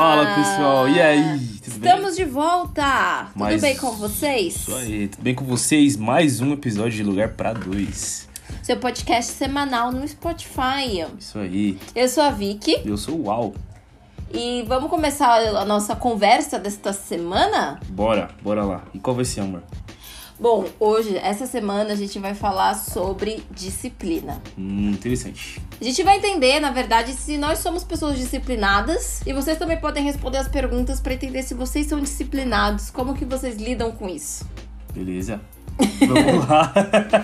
Fala pessoal, e aí? Tudo bem? Estamos de volta! Mais- Tudo bem com vocês? Isso aí, tudo bem com vocês? Mais um episódio de Lugar pra Dois. Seu podcast semanal no Spotify. Isso aí, Eu sou a Vicky eu sou o Uau. e vamos começar a nossa conversa desta semana? Bora, bora lá. E qual vai ser, amor? Bom, hoje, essa semana, a gente vai falar sobre disciplina. Hum, interessante. A gente vai entender, na verdade, se nós somos pessoas disciplinadas e vocês também podem responder as perguntas para entender se vocês são disciplinados, como que vocês lidam com isso. Beleza? Vamos lá.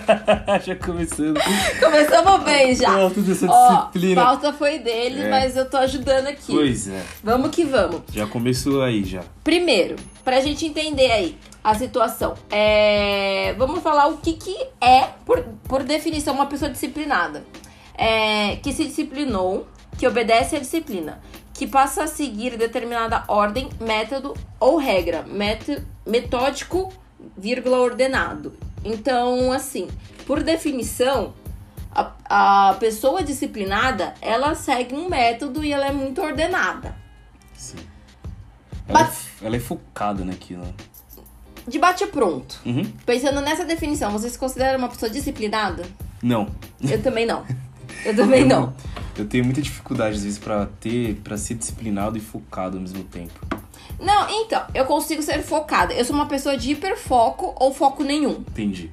já começando. Começamos bem já. Falta dessa Ó, disciplina. pauta foi dele, É. mas eu tô ajudando aqui. Pois é, Vamos que vamos. já começou aí já. Primeiro, pra gente entender aí a situação, é... vamos falar o que, que é, por, por definição, uma pessoa disciplinada. É, que se disciplinou, que obedece à disciplina, que passa a seguir determinada ordem, método ou regra, método, metódico, vírgula, ordenado. Então, assim, por definição, a, a pessoa disciplinada, ela segue um método e ela é muito ordenada. Sim. Ela, Mas- é, ela é focada naquilo. De bate pronto. Uhum. Pensando nessa definição, você se considera uma pessoa disciplinada? Não. Eu também não. Eu também não. Eu tenho muita dificuldade, às vezes, pra ter, para ser disciplinado e focado ao mesmo tempo. Não, então, eu consigo ser focada. Eu sou uma pessoa de hiperfoco ou foco nenhum. Entendi.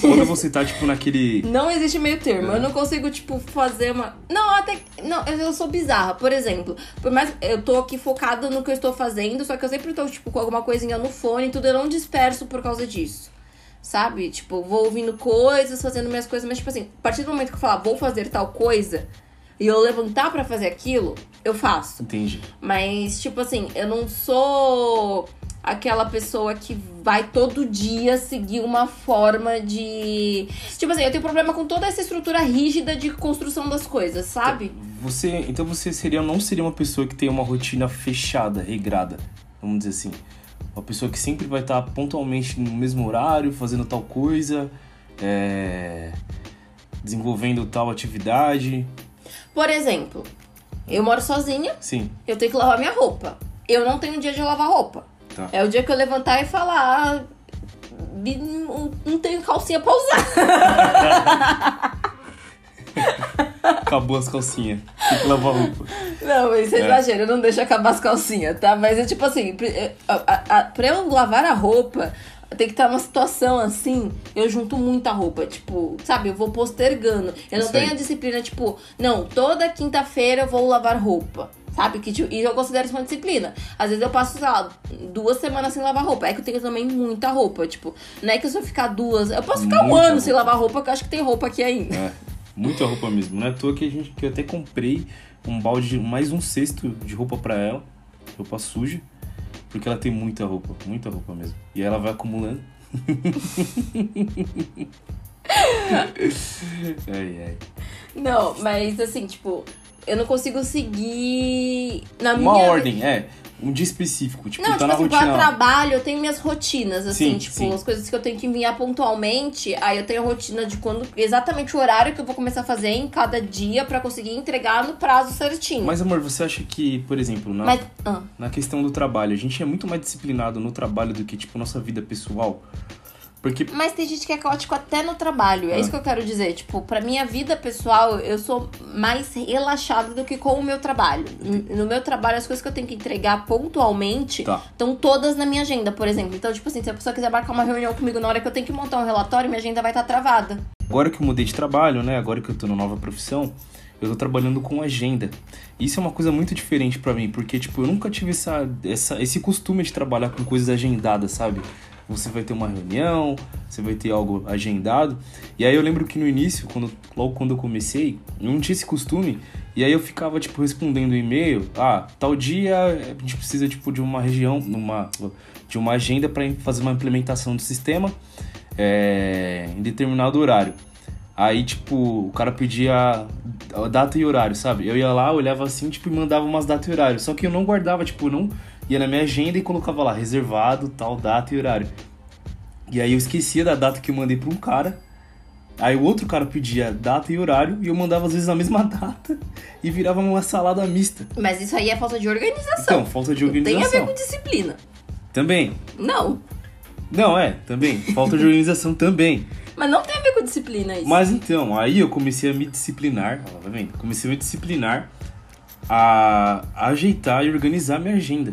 Quando você tá, tipo, naquele. Não existe meio termo. É. Eu não consigo, tipo, fazer uma. Não, até. Não, eu eu sou bizarra. Por exemplo, por mais. Eu tô aqui focada no que eu estou fazendo, só que eu sempre tô, tipo, com alguma coisinha no fone e tudo. Eu não disperso por causa disso. Sabe? Tipo, vou ouvindo coisas, fazendo minhas coisas, mas, tipo assim, a partir do momento que eu falar, vou fazer tal coisa, e eu levantar pra fazer aquilo, eu faço. Entendi. Mas, tipo assim, eu não sou aquela pessoa que vai todo dia seguir uma forma de. Tipo assim, eu tenho problema com toda essa estrutura rígida de construção das coisas, sabe? Você, então você seria, não seria uma pessoa que tem uma rotina fechada, regrada, vamos dizer assim. Uma pessoa que sempre vai estar pontualmente no mesmo horário, fazendo tal coisa, é, desenvolvendo tal atividade. Por exemplo, eu moro sozinha, Sim, eu tenho que lavar minha roupa. Eu não tenho dia de lavar roupa. Tá. É o dia que eu levantar e falar. "Ah, bi- Não não tenho calcinha pra usar. acabou as calcinhas. Tem que lavar roupa. Não, você É. exagera, eu não deixo acabar as calcinhas, tá? Mas é tipo assim, pre- é, a- a- a- pra eu lavar a roupa, tem que estar numa situação assim, eu junto muita roupa, tipo, sabe, eu vou postergando. Eu não Isso tenho a disciplina, tipo, não, toda quinta-feira eu vou lavar roupa. Sabe? Que, tipo, e eu considero isso uma disciplina. Às vezes eu passo, sei lá, duas semanas sem lavar roupa. É que eu tenho também muita roupa. Tipo, não é que eu ficar duas. Eu posso ficar um Muita ano roupa. sem lavar roupa, que eu acho que tem roupa aqui ainda. É, muita roupa mesmo. Não é à toa que, a gente, que eu até comprei um balde, de- mais um cesto de roupa pra ela, roupa suja, porque ela tem muita roupa, muita roupa mesmo. E ela vai acumulando. ai, ai. Não, mas assim, tipo, eu não consigo seguir na Uma minha. ordem, é. Um dia específico. Tipo, Não, tá tipo na assim, rotina. lá. trabalho eu tenho minhas rotinas, assim, Sim, tipo, sim. as coisas que eu tenho que enviar pontualmente, aí eu tenho a rotina de quando, exatamente o horário que eu vou começar a fazer em cada dia pra conseguir entregar no prazo certinho. Mas, amor, você acha que, por exemplo, na, Mas, ah, na questão do trabalho, a gente é muito mais disciplinado no trabalho do que, tipo, nossa vida pessoal? Porque mas tem gente que é caótico até no trabalho, é Ah. isso que eu quero dizer. Tipo, pra minha vida pessoal, eu sou mais relaxada do que com o meu trabalho. No meu trabalho, as coisas que eu tenho que entregar pontualmente Tá. estão todas na minha agenda, por exemplo. Então, tipo assim, se a pessoa quiser marcar uma reunião comigo na hora que eu tenho que montar um relatório, minha agenda vai estar travada. Agora que eu mudei de trabalho, né? Agora que eu tô na nova profissão, eu tô trabalhando com agenda. Isso é uma coisa muito diferente pra mim, porque, tipo, eu nunca tive essa, essa, esse costume de trabalhar com coisas agendadas, sabe? Você vai ter uma reunião, você vai ter algo agendado. E aí eu lembro que no início, quando, logo quando eu comecei, eu não tinha esse costume. E aí eu ficava, tipo, respondendo e-mail. Ah, tal dia a gente precisa, tipo, de uma região, numa, de uma agenda para fazer uma implementação do sistema é, em determinado horário. Aí, tipo, o cara pedia data e horário, sabe? Eu ia lá, olhava assim, tipo, e mandava umas datas e horário. Só que eu não guardava, tipo, não ia na minha agenda e colocava lá, reservado, tal data e horário. E aí eu esquecia da data que eu mandei pra um cara. Aí o outro cara pedia data e horário e eu mandava às vezes na mesma data e virava uma salada mista. Mas isso aí é falta de organização. Então, falta de organização. Não tem a ver com disciplina. Também. Não. Não, é, também. Falta de organização também. Mas não tem a ver com disciplina isso. Mas então, aí eu comecei a me disciplinar, tá vendo? Comecei a me disciplinar a, a ajeitar e organizar minha agenda.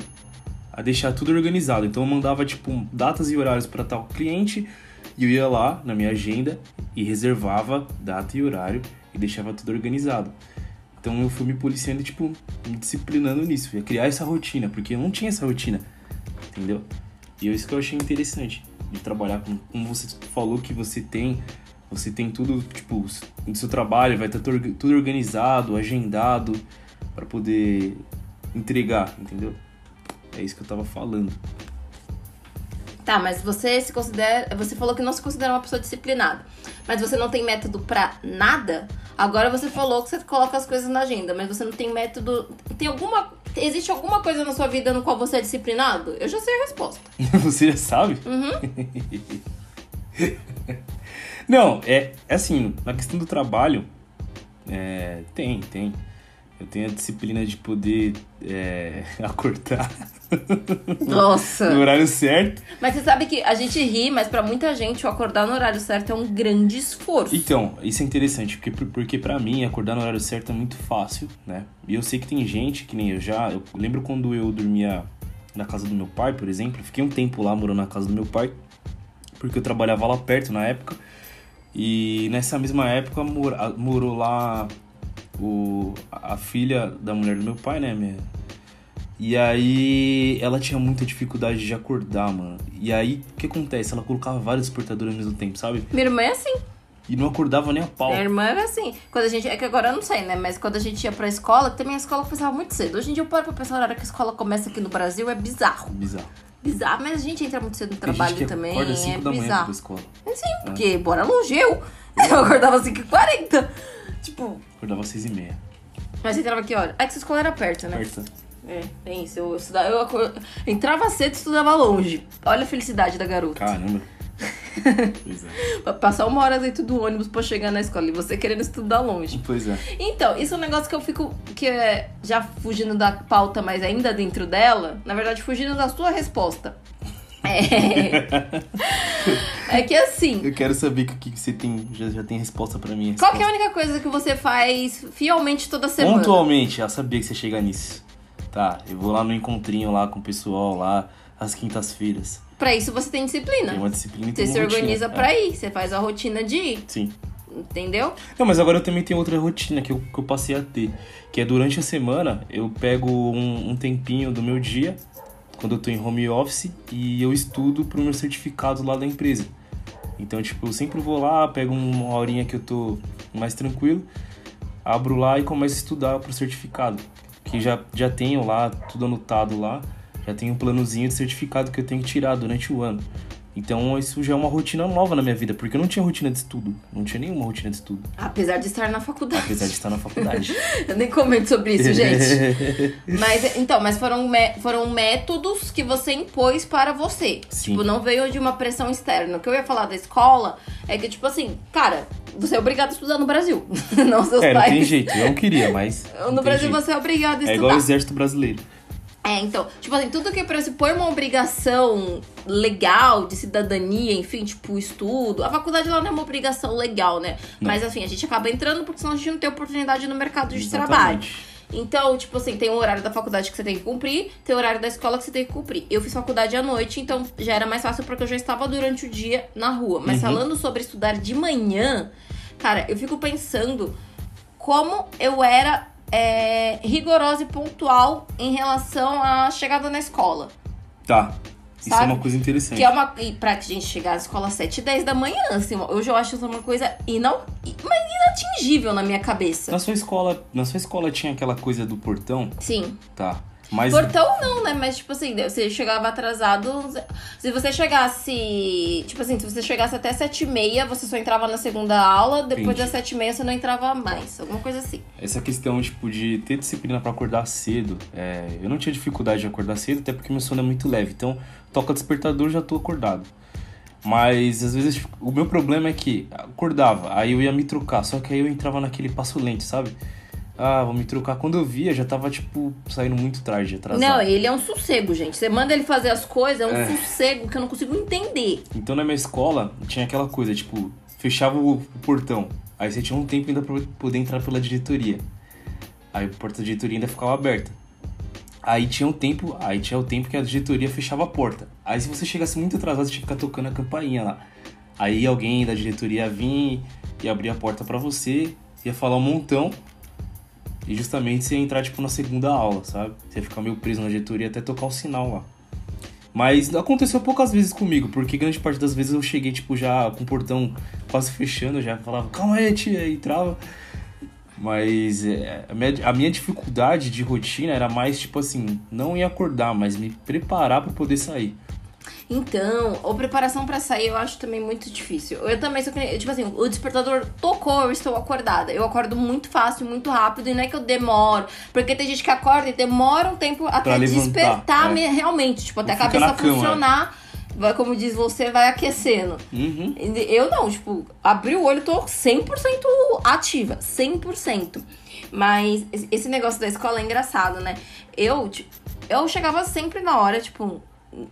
A deixar tudo organizado. Então eu mandava, tipo, datas e horários para tal cliente e eu ia lá na minha agenda e reservava data e horário e deixava tudo organizado. Então eu fui me policiando, tipo, me disciplinando nisso. Ia criar essa rotina, porque eu não tinha essa rotina, entendeu? E é isso que eu achei interessante de trabalhar com, como você falou que você tem, você tem tudo, tipo, no seu trabalho vai estar tudo organizado, agendado para poder entregar, entendeu? É isso que eu tava falando. Tá, mas você se considera. Você falou que não se considera uma pessoa disciplinada. Mas você não tem método pra nada? Agora você falou que você coloca as coisas na agenda, mas você não tem método. Tem alguma. Existe alguma coisa na sua vida no qual você é disciplinado? Eu já sei a resposta. você já sabe? Uhum. não, é, é assim, na questão do trabalho, é, tem, tem. Eu tenho a disciplina de poder é, acordar. Nossa! no horário certo. Mas você sabe que a gente ri, mas para muita gente o acordar no horário certo é um grande esforço. Então, isso é interessante, porque, porque para mim acordar no horário certo é muito fácil, né? E eu sei que tem gente, que nem eu já. Eu lembro quando eu dormia na casa do meu pai, por exemplo. Eu fiquei um tempo lá morando na casa do meu pai, porque eu trabalhava lá perto na época. E nessa mesma época morou lá o, a filha da mulher do meu pai, né? Minha, e aí ela tinha muita dificuldade de acordar, mano. E aí o que acontece? Ela colocava vários despertadores ao mesmo tempo, sabe? Minha irmã é assim. E não acordava nem a pau. Minha irmã era assim. Quando a gente. É que agora eu não sei, né? Mas quando a gente ia pra escola, também a escola começava muito cedo. Hoje em dia eu paro pra pensar na hora que a escola começa aqui no Brasil, é bizarro. Bizarro. Bizarro, mas a gente entra muito cedo no trabalho que também. Acorda 5 é da bizarro. manhã pra escola. É sim, porque bora longe eu. Eu acordava às 5h40. Tipo. Acordava às 6 e meia. Mas você entrava que hora? É que sua escola era perto, né? Perto. É, tem isso. Eu, estudava, eu acor- entrava cedo e estudava longe. Olha a felicidade da garota. Caramba. pois é. Passar uma hora dentro do ônibus pra chegar na escola e você querendo estudar longe. Pois é. Então, isso é um negócio que eu fico. que é já fugindo da pauta, mas ainda dentro dela. Na verdade, fugindo da sua resposta. É. é que assim. Eu quero saber o que que você tem. Já, já tem resposta pra mim. Qual é a única coisa que você faz fielmente toda semana? Pontualmente, eu sabia que você ia chegar nisso. Tá, eu vou lá no encontrinho lá com o pessoal lá, às quintas-feiras. Pra isso você tem disciplina. Tem uma disciplina e Você se rotina. organiza É, pra ir, você faz a rotina de ir, Sim. entendeu? Não, mas agora eu também tenho outra rotina que eu, que eu passei a ter. Que é durante a semana, eu pego um, um tempinho do meu dia, quando eu tô em home office, e eu estudo pro meu certificado lá da empresa. Então, tipo, eu sempre vou lá, pego uma horinha que eu tô mais tranquilo, abro lá e começo a estudar pro certificado. Que já, já tenho lá, tudo anotado lá, já tenho um planozinho de certificado que eu tenho que tirar durante o ano. Então isso já é uma rotina nova na minha vida, porque eu não tinha rotina de estudo, não tinha nenhuma rotina de estudo, Apesar de estar na faculdade. apesar de estar na faculdade. Eu nem comento sobre isso, gente. Mas então, mas foram, foram métodos que você impôs para você. Sim. Tipo, não veio de uma pressão externa. O que eu ia falar da escola é que, tipo assim, cara, você é obrigado a estudar no Brasil. não seus É, não pais. tem jeito, eu não queria, mas. não No Brasil jeito. você é obrigado a É estudar. igual o exército brasileiro. É, então, tipo assim, tudo que pressupõe uma obrigação legal de cidadania, enfim, tipo, estudo. A faculdade lá não é uma obrigação legal, né? Não. Mas assim, a gente acaba entrando porque senão a gente não tem oportunidade no mercado de Exatamente. trabalho. Então, tipo assim, tem o horário da faculdade que você tem que cumprir, tem o horário da escola que você tem que cumprir. Eu fiz faculdade à noite, então já era mais fácil porque eu já estava durante o dia na rua. Mas Uhum. falando sobre estudar de manhã, cara, eu fico pensando como eu era é, rigorosa e pontual em relação à chegada na escola. Tá. Isso Sabe? é uma coisa interessante. Que é uma. E pra gente chegar à escola às 7 e 10 da manhã, assim, hoje eu acho isso uma coisa inal, mas inatingível na minha cabeça. Na sua escola, na sua escola tinha aquela coisa do portão? Sim. Tá. Mas Portão não, né? Mas, tipo assim, você chegava atrasado. Se você chegasse. Tipo assim, se você chegasse até 7 e meia, você só entrava na segunda aula. Depois Entendi. das 7 e meia, você não entrava mais. Alguma coisa assim. essa questão, tipo, de ter disciplina pra acordar cedo, é, eu não tinha dificuldade de acordar cedo, até porque meu sono é muito leve. Então, toca despertador, já tô acordado. Mas às vezes o meu problema é que acordava, aí eu ia me trocar, só que aí eu entrava naquele passo lento, sabe? Ah, vou me trocar. Quando eu via, já tava, tipo, saindo muito tarde, atrasado. Não, ele é um sossego, gente. Você manda ele fazer as coisas, é um é. sossego que eu não consigo entender. Então na minha escola tinha aquela coisa, tipo, fechava o portão. Aí você tinha um tempo ainda pra poder entrar pela diretoria. Aí a porta da diretoria ainda ficava aberta. Aí tinha um tempo, aí tinha o tempo que a diretoria fechava a porta. Aí se você chegasse muito atrasado, você tinha que ficar tocando a campainha lá. Aí alguém da diretoria vinha e abria a porta para você, ia falar um montão. E justamente você entrar tipo na segunda aula, sabe? Você ficar meio preso na diretoria até tocar o sinal lá. Mas aconteceu poucas vezes comigo, porque grande parte das vezes eu cheguei, tipo, já com o portão quase fechando, já falava, calma aí, tia, e trava. Mas é, a, minha, a minha dificuldade de rotina era mais tipo assim, não ir acordar, mas me preparar para poder sair. Então, a preparação para sair eu acho também muito difícil. Eu também sou tipo assim, o despertador tocou, eu estou acordada. Eu acordo muito fácil, muito rápido e não é que eu demoro, porque tem gente que acorda e demora um tempo até despertar é. realmente, tipo, até a cabeça funcionar vai, como diz você, vai aquecendo. Uhum. Eu não, tipo, abri o olho, tô 100% ativa, 100%. Mas esse negócio da escola é engraçado, né? Eu, tipo, eu chegava sempre na hora, tipo,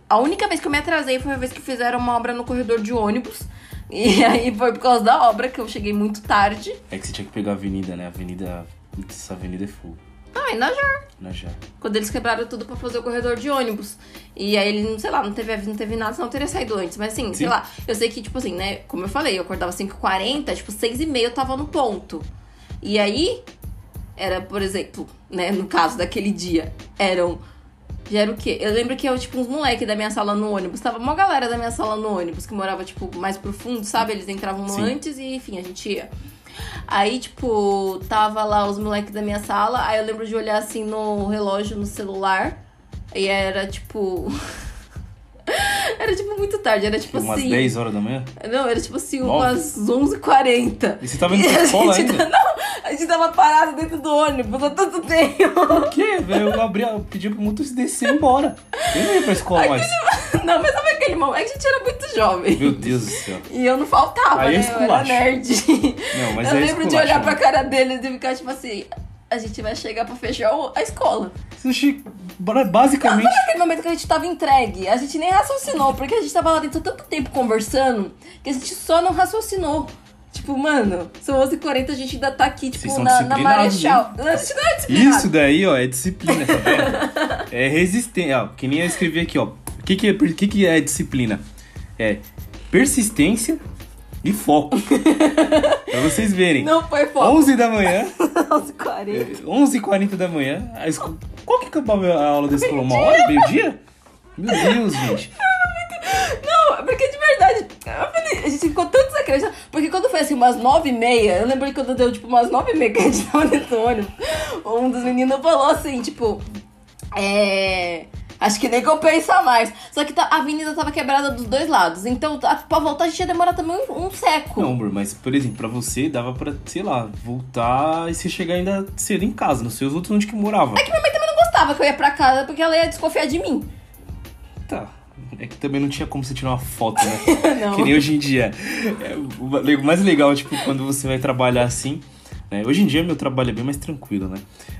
a única vez que eu me atrasei foi a vez que fizeram uma obra no corredor de ônibus. E aí foi por causa da obra que eu cheguei muito tarde. É que você tinha que pegar a avenida, né? A avenida. Essa avenida é full. Ah, em Najar. Najar. Quando eles quebraram tudo pra fazer o corredor de ônibus. E aí ele, sei lá, não teve, não teve nada, senão teria saído antes. Mas assim, Sim. sei lá, eu sei que, tipo assim, né? Como eu falei, eu acordava 5h40, tipo, 6h30 eu tava no ponto. E aí, era, por exemplo, né, no caso daquele dia, eram. Já era o quê? Eu lembro que eu, tipo, uns moleques da minha sala no ônibus. Tava uma galera da minha sala no ônibus que morava, tipo, mais profundo, sabe? Eles entravam Sim. antes e, enfim, a gente ia. Aí, tipo, tava lá os moleques da minha sala. Aí eu lembro de olhar assim no relógio no celular. E era tipo. Era tipo muito tarde, era tipo umas assim. Umas 10 horas da manhã? Não, era tipo assim, umas 11h40. E você tava indo pra escola ainda? Não, a gente tava parado dentro do ônibus há tanto tempo. Por quê, velho? Eu abri, eu pedi pro motorista descer e ir embora. Eu não ia pra escola mais. Não, mas sabe aquele momento? É que a gente era muito jovem. Meu Deus do céu. E eu não faltava, Aí né? Eu era nerd. Não, mas eu é lembro de olhar pra cara dele e ficar tipo assim a gente vai chegar pra fechar a escola. Sushi, basicamente. Não, aquele momento que a gente tava entregue? A gente nem raciocinou, porque a gente tava lá dentro tanto tempo conversando que a gente só não raciocinou. Tipo, mano, são 11h40, a gente ainda tá aqui, tipo, na, na Marechal. A gente não é disciplinado. Isso daí, ó, é disciplina, tá é resistência, ó, que nem eu escrevi aqui, ó. O que que é, que que é disciplina? É persistência, e foco. pra vocês verem. Não foi foco. 11 da manhã. 11h40. 11h40 da manhã. A esco... Qual que acabava a aula da escola? Uma hora? Meio-dia? Meu Deus, gente. Não, porque de verdade, a gente ficou tanto desacreditado. Porque quando foi assim, umas nove e meia, eu lembro que quando deu tipo umas nove e meia que a gente tava dentro do ônibus, um dos meninos falou assim, tipo, é. Acho que nem compensa mais. Só que tá, a avenida tava quebrada dos dois lados. Então, pra voltar, a gente ia demorar também um, um século. Não, amor, mas, por exemplo, pra você dava pra, sei lá, voltar e você chegar ainda cedo em casa. Não sei os outros onde que morava. É que minha mãe também não gostava que eu ia pra casa, porque ela ia desconfiar de mim. Tá. É que também não tinha como você tirar uma foto, né? não. Que nem hoje em dia. É, o mais legal, tipo, quando você vai trabalhar assim né? Hoje em dia meu trabalho é bem mais tranquilo, né?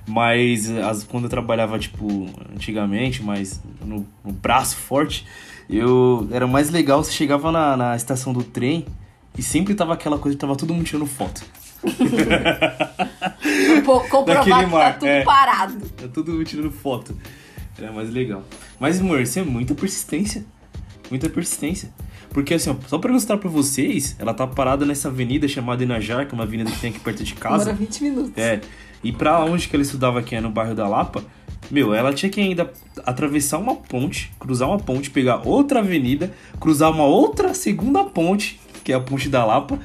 Mas as, quando eu trabalhava, tipo, antigamente, mais no, no braço forte, eu era mais legal, você chegava na, na estação do trem e sempre tava aquela coisa, tava todo mundo tirando foto. Comprovar que tá tudo é, parado. Tá todo mundo tirando foto. Era mais legal. Mas, amor, isso é muita persistência. Muita persistência. Porque assim, ó, só pra ilustrar pra vocês, ela tá parada nessa avenida chamada Inajar, que é uma avenida que tem aqui perto de casa. Demora 20 minutos. É. E pra onde que ela estudava aqui, é no bairro da Lapa, meu, ela tinha que ainda atravessar uma ponte, cruzar uma ponte, pegar outra avenida, cruzar uma outra segunda ponte, que é a ponte da Lapa,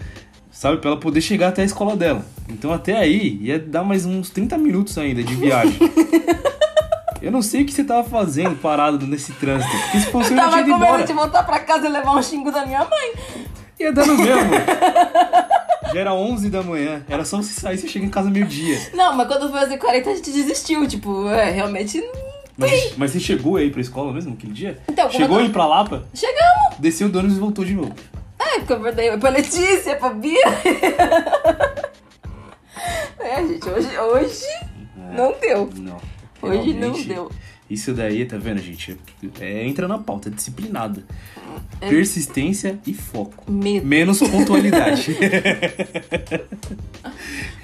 sabe? Pra ela poder chegar até a escola dela. Então até aí ia dar mais uns 30 minutos ainda de viagem. Eu não sei o que você tava fazendo parado nesse trânsito. Porque se fosse eu, eu tava com medo de voltar pra casa e levar um xingo da minha mãe. Ia dando mesmo. Já era 11 da manhã. Era só você sair e você chega em casa meio-dia. Não, mas quando foi às 40 a gente desistiu. Tipo, é, realmente mas, mas, você chegou aí pra escola mesmo aquele dia? Então, Chegou aí pra Lapa? Chegamos! desceu do ônibus e voltou de novo. É, porque eu perdi pra Letícia, pra Bia. É, gente, hoje, hoje não deu. Não. Hoje não realmente, deu. Isso daí, tá vendo, gente? É, entra na pauta, é disciplinada. Persistência e foco. Medo. Menos pontualidade.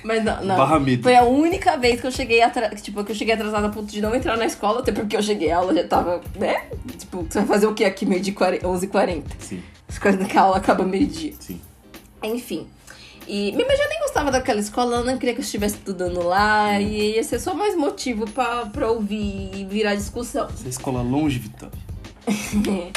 Mas não, não. Barra medo. Foi a única vez que eu cheguei atrasada, tipo, que eu cheguei atrasada a ponto de não entrar na escola, até porque eu cheguei, a aula já tava, né? Tipo, você vai fazer o que aqui, meio de 11h40? sim, As coisas que a aula acaba meio-dia. sim. Enfim. E minha mãe já nem gostava daquela escola, ela não queria que eu estivesse estudando lá, e ia ser só mais motivo pra, pra ouvir e virar discussão. Essa escola longe, Vitória.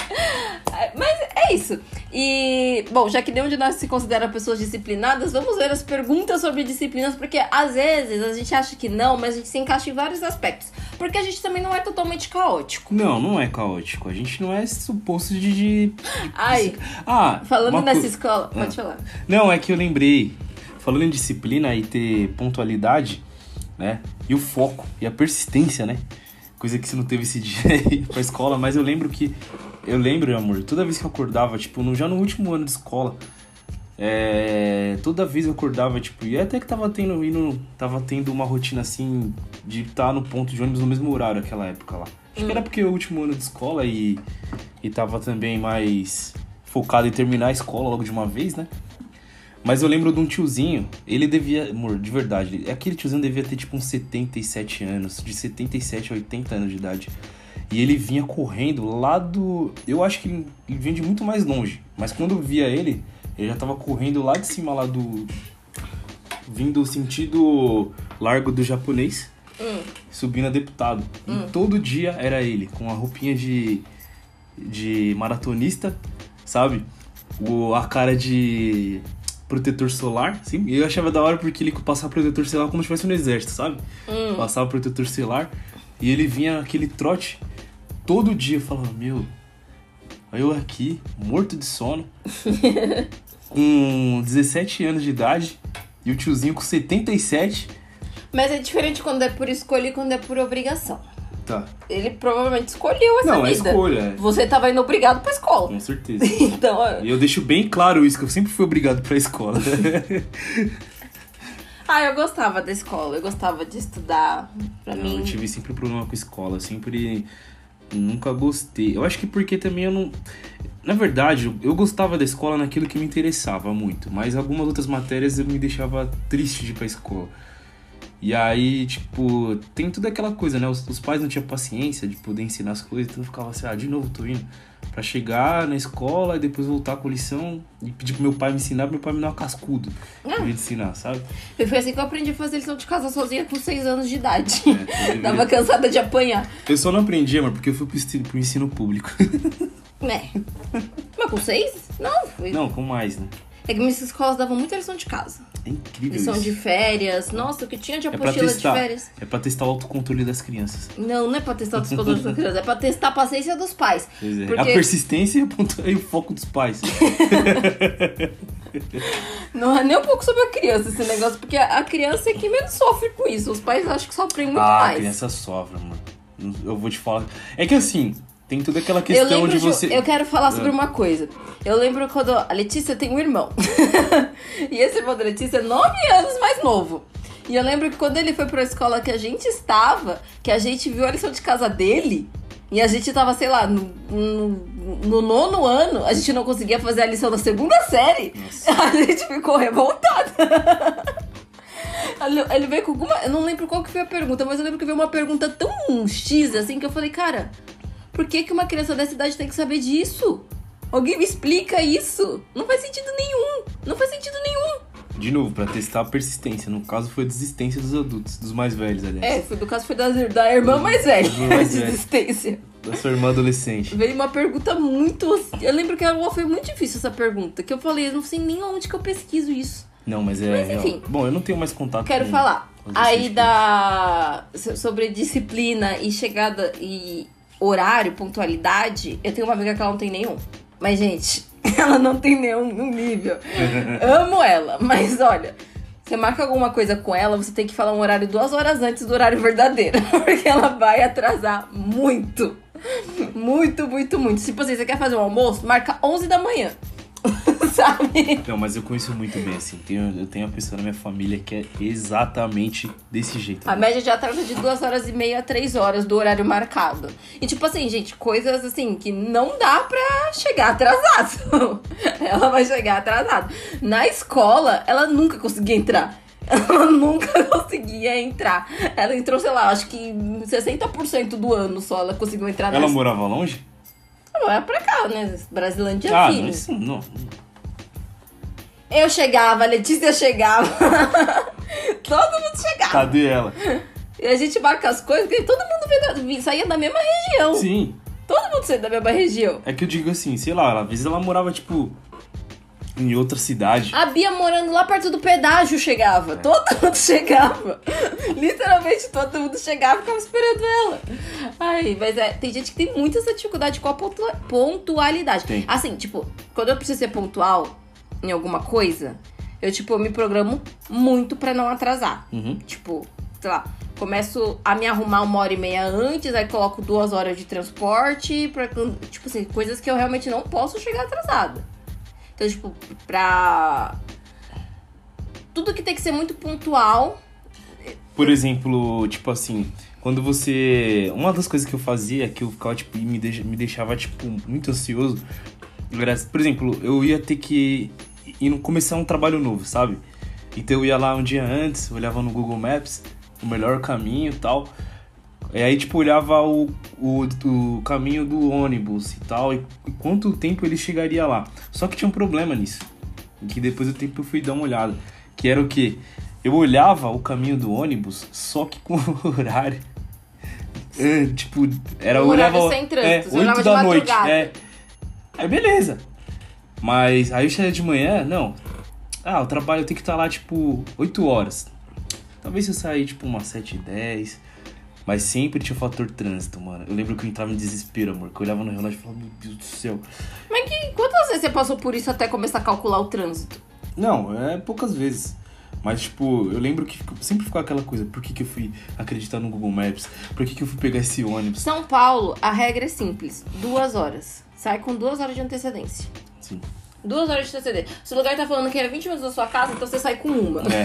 Mas é isso. E, bom, já que nenhum de nós se considera pessoas disciplinadas, vamos ver as perguntas sobre disciplinas, porque às vezes a gente acha que não, mas a gente se encaixa em vários aspectos. Porque a gente também não é totalmente caótico. Não, não é caótico. A gente não é suposto de. de- Ai, Ah, falando nessa co- escola, Ah. pode falar. Não, é que eu lembrei. Falando em disciplina e ter pontualidade, né? E o foco e a persistência, né? Coisa que você não teve esse dia aí pra escola, mas eu lembro que. Eu lembro, amor, toda vez que eu acordava, tipo, no, já no último ano de escola, é, toda vez eu acordava, tipo, e até que tava tendo, indo, tava tendo uma rotina assim de estar no ponto de ônibus no mesmo horário naquela época lá. Acho que era porque o último ano de escola e, e tava também mais focado em terminar a escola logo de uma vez, né? Mas eu lembro de um tiozinho, ele devia, amor, de verdade, aquele tiozinho devia ter tipo uns 77 anos, de 77 a 80 anos de idade. E ele vinha correndo lá do. Eu acho que ele vinha de muito mais longe. Mas quando eu via ele, ele já tava correndo lá de cima lá do. Vindo sentido largo do japonês, subindo a deputado. E todo dia era ele, com a roupinha de. de maratonista, sabe? O, a cara de protetor solar, sim. E eu achava da hora porque ele passava protetor solar como se estivesse no exército, sabe? Passava protetor solar e ele vinha aquele trote todo dia. Eu falava, meu, eu aqui, morto de sono, com 17 anos de idade e o tiozinho com 77. Mas é diferente quando é por escolha e quando é por obrigação. Tá. Ele provavelmente escolheu essa Não, é vida. escolha, é. Você tava indo obrigado pra escola. Com certeza. Então, E eu deixo bem claro isso, que eu sempre fui obrigado pra escola. ah, eu gostava da escola, eu gostava de estudar. Pra Não, mim. eu tive sempre problema com escola, sempre nunca gostei. Eu acho que porque também eu não. Na verdade, eu gostava da escola naquilo que me interessava muito, mas algumas outras matérias eu me deixava triste de ir pra escola. E aí, tipo, tem tudo aquela coisa, né? Os, os pais não tinham paciência de poder ensinar as coisas, então eu ficava assim, ah, de novo tô indo. Pra chegar na escola e depois voltar com lição e pedir pro meu pai me ensinar, pro meu pai me dar uma cascudo Ah. pra me ensinar, sabe? E foi assim que eu aprendi a fazer lição de casa sozinha com 6 anos de idade. É, eu Tava cansada de apanhar. Eu só não aprendi, amor, porque eu fui pro ensino, pro ensino público. Né? Mas com 6? Não, foi. Não, com mais, né? É que minhas escolas davam muita lição de casa. É incrível Lição isso. de férias. Nossa, o que tinha de É apostila de testar. férias. É pra testar o autocontrole das crianças. Não, não é pra testar os controles das crianças, é pra testar a paciência dos pais. Pois é. Porque- A persistência e o, ponto- o foco dos pais. Não é nem um pouco sobre a criança esse negócio, porque a criança é que menos sofre com isso. Os pais acho que sofrem muito ah, a mais. criança sofre, mano. Eu vou te falar. É que assim, tem toda aquela questão lembro de você. Eu quero falar sobre Ah. uma coisa. Eu lembro quando a Letícia tem um irmão. e esse irmão da Letícia é nove anos mais novo. E eu lembro que quando ele foi pra escola que a gente estava, que a gente viu a lição de casa dele, e a gente tava, sei lá, no, no, no nono ano, a gente não conseguia fazer a lição da segunda série. Nossa. A gente ficou revoltada. Ele- Ele veio com alguma. Eu não lembro qual que foi a pergunta, mas eu lembro que veio uma pergunta tão X assim que eu falei, cara, por que, que uma criança dessa idade tem que saber disso? Alguém me explica isso? Não faz sentido nenhum. Não faz sentido nenhum. De novo, pra testar a persistência. No caso, foi a desistência dos adultos, dos mais velhos, aliás. É, foi, do caso foi da, da irmã mais velha. Mais de velha. existência. Da sua irmã adolescente. Veio uma pergunta muito. Eu lembro que ela foi muito difícil essa pergunta. Que eu falei, eu não sei nem onde que eu pesquiso isso. Não, mas é. Mas, real. enfim. Bom, eu não tenho mais contato Quero com- falar. Aí da. so- sobre disciplina e chegada e horário, pontualidade, eu tenho uma amiga que ela não tem nenhum. Mas, gente, ela não tem nenhum nível. Amo ela, mas olha. Você marca alguma coisa com ela, você tem que falar um horário duas horas antes do horário verdadeiro. Porque ela vai atrasar muito. Muito, muito, muito. Tipo assim, você quer fazer um almoço? Marca 11 da manhã. Sabe? Não, mas eu conheço muito bem, assim. Tenho, eu tenho uma pessoa na minha família que é exatamente desse jeito. A média de atraso é de duas horas e meia a três horas do horário marcado. E tipo assim, gente, coisas assim que não dá pra chegar atrasado. ela vai chegar atrasada. Na escola, ela nunca conseguia entrar. Ela nunca conseguia entrar. Ela entrou, sei lá, acho que 60% do ano só ela conseguiu entrar na Ela morava longe? Não, é pra cá, né? Brasilândia Ah, Filho. não, isso não. Eu chegava, a Letícia chegava. todo mundo chegava. Cadê ela? E a gente marca as coisas, porque todo mundo veio da- saía da mesma região. Sim. Todo mundo saía da mesma região. É que eu digo assim, sei lá, às vezes ela morava, tipo, em outra cidade. A Bia morando lá perto do pedágio chegava. É. Todo mundo chegava. Literalmente todo mundo chegava e ficava esperando ela. Ai, mas é, tem gente que tem muita essa dificuldade com a pontua- pontualidade. Tem. Assim, tipo, quando eu preciso ser pontual em alguma coisa, eu, tipo, eu me programo muito pra não atrasar. Uhum. Tipo, sei lá, começo a me arrumar uma hora e meia antes, aí coloco duas horas de transporte, pra, tipo assim, coisas que eu realmente não posso chegar atrasada. Então, tipo, pra. Tudo que tem que ser muito pontual. Por exemplo, tipo assim, quando você. Uma das coisas que eu fazia, que eu ficava, tipo, me, me deixava, tipo, muito ansioso. Por exemplo, eu ia ter que ir começar um trabalho novo, sabe? Então eu ia lá um dia antes, olhava no Google Maps o melhor caminho e tal. E aí, tipo, olhava o, o, o caminho do ônibus e tal, e, quanto tempo ele chegaria lá. Só que tinha um problema nisso. Que depois do tempo eu fui dar uma olhada. Que era o quê? Eu olhava o caminho do ônibus, só que com o horário. é, tipo, era Um horário olhava, sem trânsito, é, você olhava 8 de da noite. É. Aí beleza. Mas aí eu cheguei de manhã, não. Ah, o trabalho tem que estar lá, tipo, 8 horas. Talvez se eu sair, tipo, umas 7 e 10. Mas sempre tinha o fator trânsito, mano. Eu lembro que eu entrava em desespero, amor. Que eu olhava no relógio e falava, meu Deus do céu. Mas que, quantas vezes você passou por isso até começar a calcular o trânsito? Não, é poucas vezes. Mas, tipo, eu lembro que sempre ficou aquela coisa. Por que, que eu fui acreditar no Google Maps? Por que, que eu fui pegar esse ônibus? São Paulo, a regra é simples: duas horas. Sai com duas horas de antecedência. Sim. Duas horas de antecedência. Se o lugar tá falando que é 20 minutos da sua casa, então você sai com uma. É,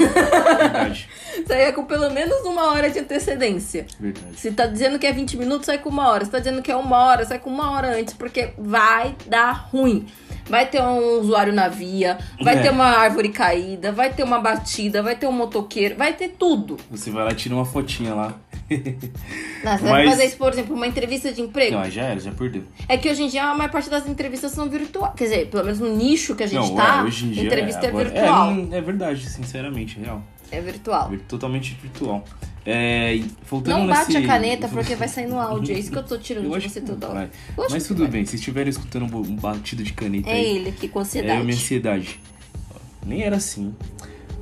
verdade. Sai com pelo menos uma hora de antecedência. Verdade. Se tá dizendo que é 20 minutos, sai com uma hora. Se tá dizendo que é uma hora, sai com uma hora antes, porque vai dar ruim. Vai ter um usuário na via, vai É. ter uma árvore caída, vai ter uma batida, vai ter um motoqueiro, vai ter tudo. Você vai lá e tira uma fotinha lá. Não, você vai Mas- fazer isso, por exemplo, uma entrevista de emprego. Não, aí já era, já perdeu. É que hoje em dia a maior parte das entrevistas são virtuais. Quer dizer, pelo menos no nicho que a gente não, tá, é, hoje em dia. entrevista é, agora- virtual. É, é verdade, sinceramente, real. É, virtual. Vir- Totalmente virtual. É, voltando Não bate nesse- a caneta porque vai sair no áudio. É isso que eu tô tirando Eu de você toda hora. vai. Mas tudo vai. bem, se estiverem escutando um batido de caneta É aí, ele aqui com é ansiedade. a minha ansiedade. Nem era assim.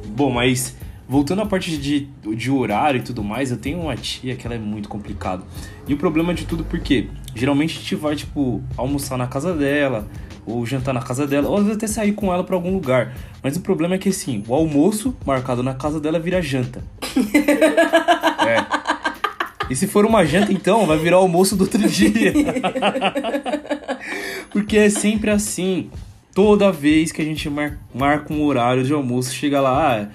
Bom, mas voltando à parte de, de horário e tudo mais, eu tenho uma tia que ela é muito complicada. E o problema de tudo porque geralmente a gente vai, tipo, almoçar na casa dela, ou jantar na casa dela, ou às vezes até sair com ela pra algum lugar. Mas o problema é que assim, o almoço marcado na casa dela vira janta. é. E se for uma janta, então, vai virar almoço do outro dia. Porque é sempre assim. Toda vez que a gente mar- marca um horário de almoço, chega lá, ah,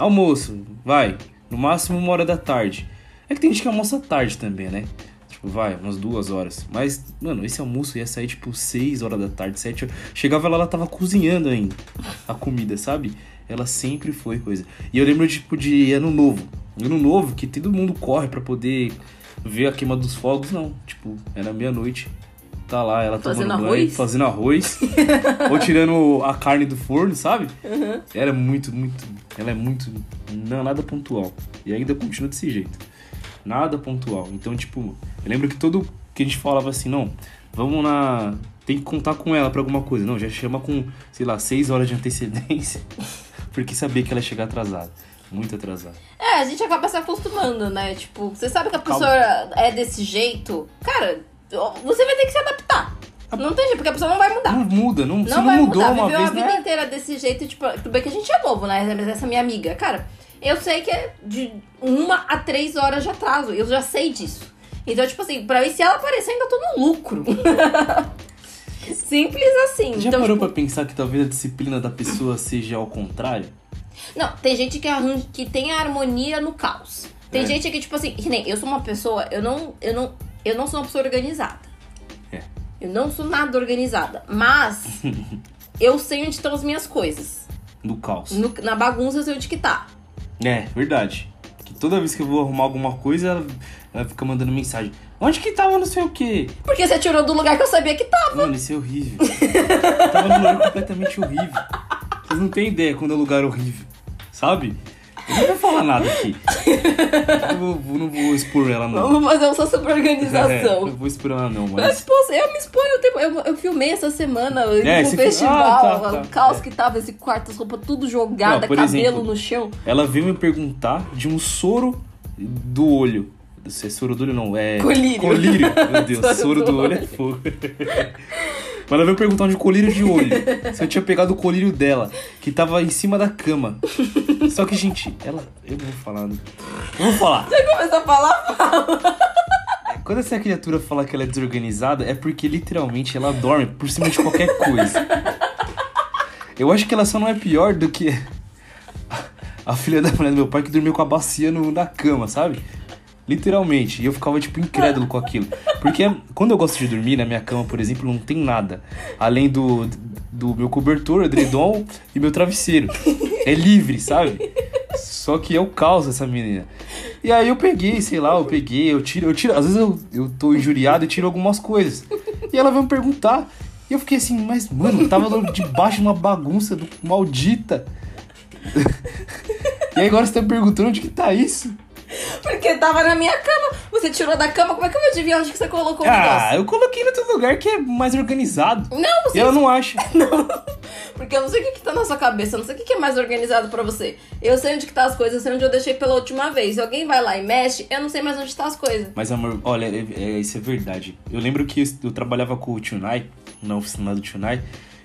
almoço, vai, no máximo uma hora da tarde. É que tem gente que almoça tarde também, né? Tipo, vai, umas duas horas. Mas, mano, esse almoço ia sair tipo seis horas da tarde, sete horas. Chegava lá, ela tava cozinhando ainda a comida, sabe? Ela sempre foi coisa. E eu lembro, tipo, de ano novo. Ano novo, que todo mundo corre pra poder ver a queima dos fogos. Não, tipo, era meia-noite. Tá lá, ela Fazendo tomando banho, arroz? fazendo arroz. ou tirando a carne do forno, sabe? Uhum. Era muito, muito. Ela é muito. Não, nada pontual. E ainda continua desse jeito. Nada pontual. Então, tipo, eu lembro que todo que a gente falava assim, não, vamos na. Tem que contar com ela pra alguma coisa. Não, já chama com, sei lá, seis horas de antecedência. Porque sabia que ela ia chegar atrasada. Muito atrasada. É, a gente acaba se acostumando, né? Tipo, você sabe que a Calma. pessoa é desse jeito. Cara, você vai ter que se adaptar. Não tem jeito, porque a pessoa não vai mudar. Não muda, não, Não não vai mudou mudar. uma Viveu vez, a vida né? inteira desse jeito, tipo, tudo bem que a gente é novo, né? Mas essa minha amiga, cara, eu sei que é de uma a três horas de atraso. Eu já sei disso. Então, tipo assim, pra mim, se ela aparecer, ainda tô no lucro. Simples assim. Já então, parou tipo, pra pensar que talvez a disciplina da pessoa seja ao contrário? Não, tem gente que, arranja, que tem a harmonia no caos. Tem É. gente que, tipo assim, que nem eu sou uma pessoa, eu não, eu não, eu não sou uma pessoa organizada. É. Eu não sou nada organizada. Mas eu sei onde estão as minhas coisas. No caos. No- na bagunça eu sei onde que tá. É, verdade. Que toda vez que eu vou arrumar alguma coisa, ela, ela fica mandando mensagem. Onde que tava não sei o quê? Porque você tirou do lugar que eu sabia que tava. Mano, isso é horrível. tava num lugar completamente horrível. Vocês não têm ideia quando é um lugar horrível. Sabe? Eu não vou falar nada aqui. Eu vou- vou- não vou expor ela, não. Vamos fazer um só sobre É, organização. eu vou expor ela, não, Mas, pô, eu me exponho o tempo. Eu, eu filmei essa semana É, no festival, Ah, tá, tá. o caos É. que tava, esse quarto, as roupas tudo jogada, Não, cabelo exemplo, no chão. Ela veio me perguntar de um soro do olho. Se é soro do olho, não, é. Colírio. Colírio, meu Deus. Soro soro do do olho é olho. fogo. Mas ela veio perguntar de colírio de olho. Se eu tinha pegado o colírio dela, que tava em cima da cama. Só que, gente, ela. Eu não vou falar. né? Eu vou falar. Você começou a falar, Quando essa criatura fala que ela é desorganizada, é porque literalmente ela dorme por cima de qualquer coisa. Eu acho que ela só não é pior do que a filha da mulher do meu pai que dormiu com a bacia no, na cama, sabe? Literalmente. E eu ficava, tipo, incrédulo com aquilo. Porque quando eu gosto de dormir, na minha cama, por exemplo, não tem nada. Além do, do meu cobertor, edredom e meu travesseiro. É livre, sabe? Só que é o caos essa menina. E aí eu peguei, sei lá, eu peguei, eu tiro, eu tiro. Às vezes eu, eu tô injuriado e tiro algumas coisas. E ela veio me perguntar. E eu fiquei assim, mas, mano, eu tava debaixo de uma bagunça do- maldita. E agora você tá me perguntando onde que tá isso? porque tava na minha cama. Você tirou da cama, como é que eu vou adivinhar onde que você colocou o Ah, negócio? eu coloquei em outro lugar que é mais organizado. Não, você E ela não acha. Porque eu não sei o que, que tá na sua cabeça, eu não sei o que, que é mais organizado pra você. Eu sei onde que tá as coisas, eu sei onde eu deixei pela última vez. Se alguém vai lá e mexe, eu não sei mais onde tá as coisas. Mas, amor, olha, é- é- isso é verdade. Eu lembro que eu, eu trabalhava com o Tunai, na oficina do Tunai,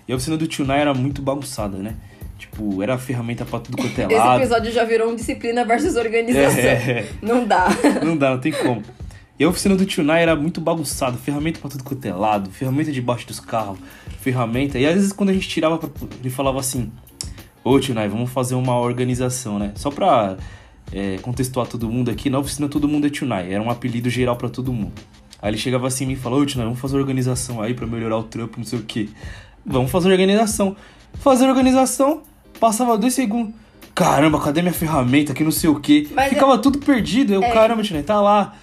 e a oficina do Tunai era muito bagunçada, né? Tipo, era ferramenta pra tudo quanto é Esse lado. episódio já virou um disciplina versus organização. É. Não dá. Não dá, não tem como. E a oficina do Tunai era muito bagunçada, ferramenta pra tudo quanto é lado, ferramenta debaixo dos carros, ferramenta. E às vezes quando a gente tirava, pra, ele falava assim: Ô Tunai, vamos fazer uma organização, né? Só pra é, contextuar todo mundo aqui, na oficina todo mundo é Tunai, era um apelido geral pra todo mundo. Aí ele chegava assim e falou: Ô Tunai, vamos fazer organização aí pra melhorar o trampo, não sei o que. Vamos fazer organização. Fazer organização, passava dois segundos. Caramba, cadê minha ferramenta que não sei o que? Mas Ficava tudo perdido. Eu, caramba, Tunai, tá lá.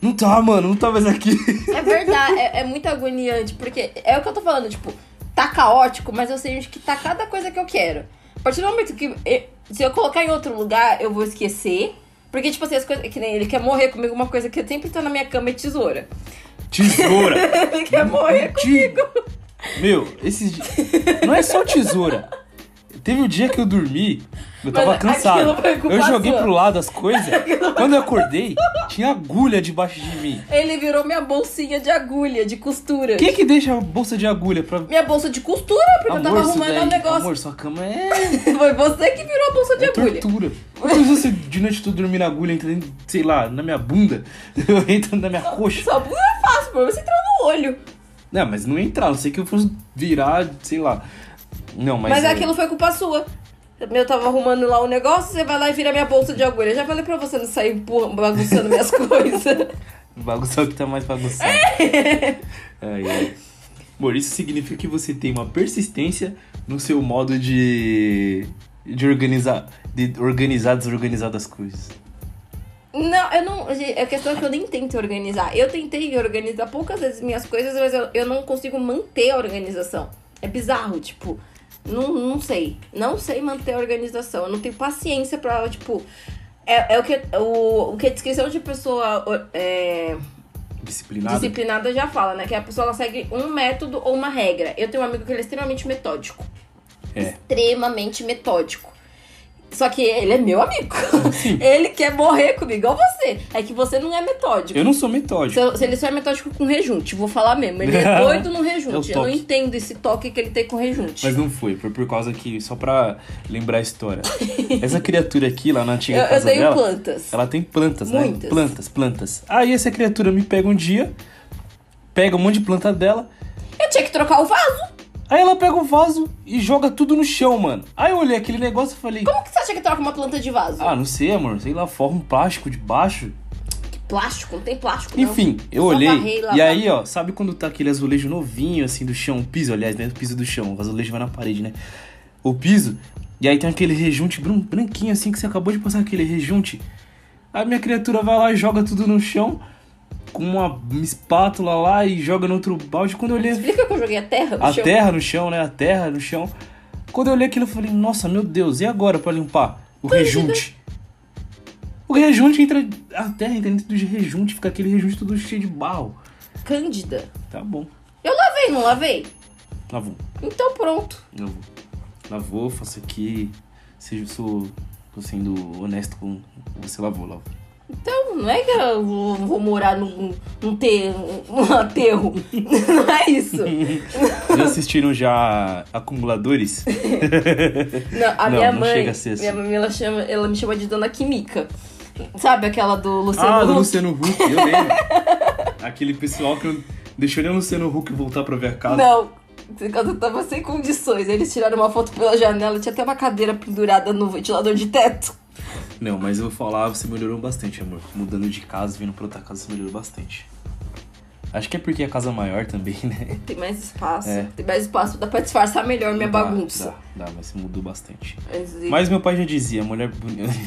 Não tá, mano, não tá mais aqui. É verdade, é, é muito agoniante, porque é o que eu tô falando, tipo, tá caótico, mas eu sei onde que tá cada coisa que eu quero. A partir do momento que. eu- se eu colocar em outro lugar, eu vou esquecer. Porque, tipo assim, as coisas. Que nem ele quer morrer comigo, uma coisa que sempre tá na minha cama é tesoura. Tesoura. Ele quer morrer comigo. Meu, esses dias. Não é só tesoura. Teve um dia que eu dormi, eu tava Mas cansado. aquilo foi culpa Eu joguei sua. pro lado as coisas. Quando eu acordei, tinha agulha debaixo de mim. Ele virou minha bolsinha de agulha, de costura. Quem é que deixa a bolsa de agulha pra. Minha bolsa de costura, porque eu tava isso arrumando daí- o negócio. Amor, sua cama é. Foi você que virou a bolsa de É agulha. tortura. Quantas vezes você de noite tu dormir na agulha, entra, dentro, sei lá, na minha bunda, entro na minha coxa. Só bunda é fácil, pô. Você entrou no olho. Não, mas não entrar, não sei que eu fosse virar, sei lá. Não, mas. Mas, é- aquilo foi culpa sua. Eu tava arrumando lá o negócio, você vai lá e vira minha bolsa de agulha. Eu já falei pra você não sair bagunçando minhas coisas. Bagunçar o que tá mais bagunçado. ai, ai. Amor, isso significa que você tem uma persistência no seu modo de. de organizar. de organizar, desorganizar das coisas. Não, eu não. A questão é que eu nem tento organizar. Eu tentei organizar poucas vezes minhas coisas, mas eu, eu não consigo manter a organização. É bizarro, tipo. Não, não sei. Não sei manter a organização. Eu não tenho paciência pra, tipo. É, é o que o, o que a descrição de pessoa é, Disciplinado. disciplinada já fala, né? Que a pessoa ela segue um método ou uma regra. Eu tenho um amigo que ele é extremamente metódico. É. Extremamente metódico. Só que ele é meu amigo. Sim. Ele quer morrer comigo, igual você. É que você não é metódico. Eu não sou metódico. Se, ele só é metódico com rejunte, vou falar mesmo. Ele é doido no É rejunte. Eu não entendo esse toque que ele tem com rejunte. Mas não foi, foi por causa que, só pra lembrar a história. Essa criatura aqui, lá na antiga eu, eu casa tenho dela, plantas. ela tem plantas, né? Muitas. Plantas, plantas. Aí essa criatura me pega um dia, pega um monte de planta dela, Eu tinha que trocar o vaso. Aí ela pega o vaso e joga tudo no chão, mano. Aí eu olhei aquele negócio e falei, Como que você acha que troca uma planta de vaso? ah, não sei, amor, sei lá, forma um plástico de baixo. Que plástico, não tem plástico não. Enfim, eu Só olhei. e aí, ó, sabe quando tá aquele azulejo novinho, assim, do chão? O piso, aliás, né? O piso do chão. O azulejo vai na parede, né? O piso. E aí tem aquele rejunte bran- branquinho, assim, que você acabou de passar aquele rejunte. Aí minha criatura vai lá e joga tudo no chão. Com uma espátula lá e joga no outro balde. Quando eu olhei Explica que eu joguei a terra no a chão. terra no chão, né? A terra no chão. Quando eu olhei aquilo, eu falei, nossa, meu Deus, e agora pra limpar? O rejunte. O rejunte entra. A terra entra dentro do rejunte, fica aquele rejunte todo cheio de barro. Cândida. Tá bom. Eu lavei, não lavei? Lavou. Então pronto. Lavou. Lavou, faço aqui. Seja, sou, tô sendo honesto com. Você lavou, lavou. Então, não é que eu vou, vou morar num, num, ter, num aterro. Não é isso. Já assistiram já Acumuladores? Não, a Não, minha não mãe. chega a ser assim. Minha mãe ela, chama, ela me chama de Dona Química. Sabe aquela do Luciano ah, do Huck? Luciano Huck, eu lembro. Aquele pessoal que deixou nem o Luciano Huck voltar pra ver a casa. Não. Quando eu tava sem condições, eles tiraram uma foto pela janela, tinha até uma cadeira pendurada no ventilador de teto. Não, mas eu vou falar, você melhorou bastante, amor. Mudando de casa, vindo pra outra casa, você melhorou bastante. Acho que é porque a casa é maior também, né? Tem mais espaço. É. Tem mais espaço, dá pra disfarçar melhor minha Dá, bagunça. Dá, dá, mas você mudou bastante. Mas, Mas meu pai já dizia, mulher bonita.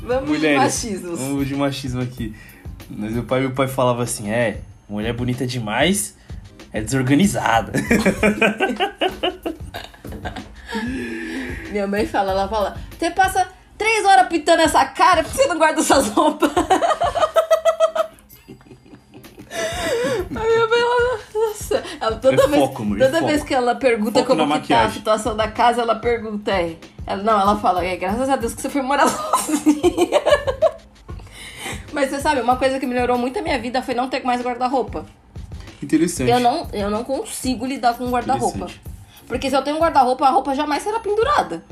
Vamos de Mulheres. machismos. Vamos de machismo aqui. Mas meu pai, meu pai falava assim, é, mulher bonita demais é desorganizada. Minha mãe fala, ela fala, você passa três horas pintando essa cara, por que você não guarda suas roupas? A minha mãe, ela, nossa, ela, toda É vez, foco, é toda vez que ela pergunta Foco como que tá a situação da casa, ela pergunta, é, ela, não, ela fala, é, graças a Deus que você foi morar sozinha. Mas você sabe, uma coisa que melhorou muito a minha vida foi não ter mais guarda-roupa. Interessante. Eu não, eu não consigo lidar com guarda-roupa. Porque se eu tenho um guarda-roupa, a roupa jamais será pendurada.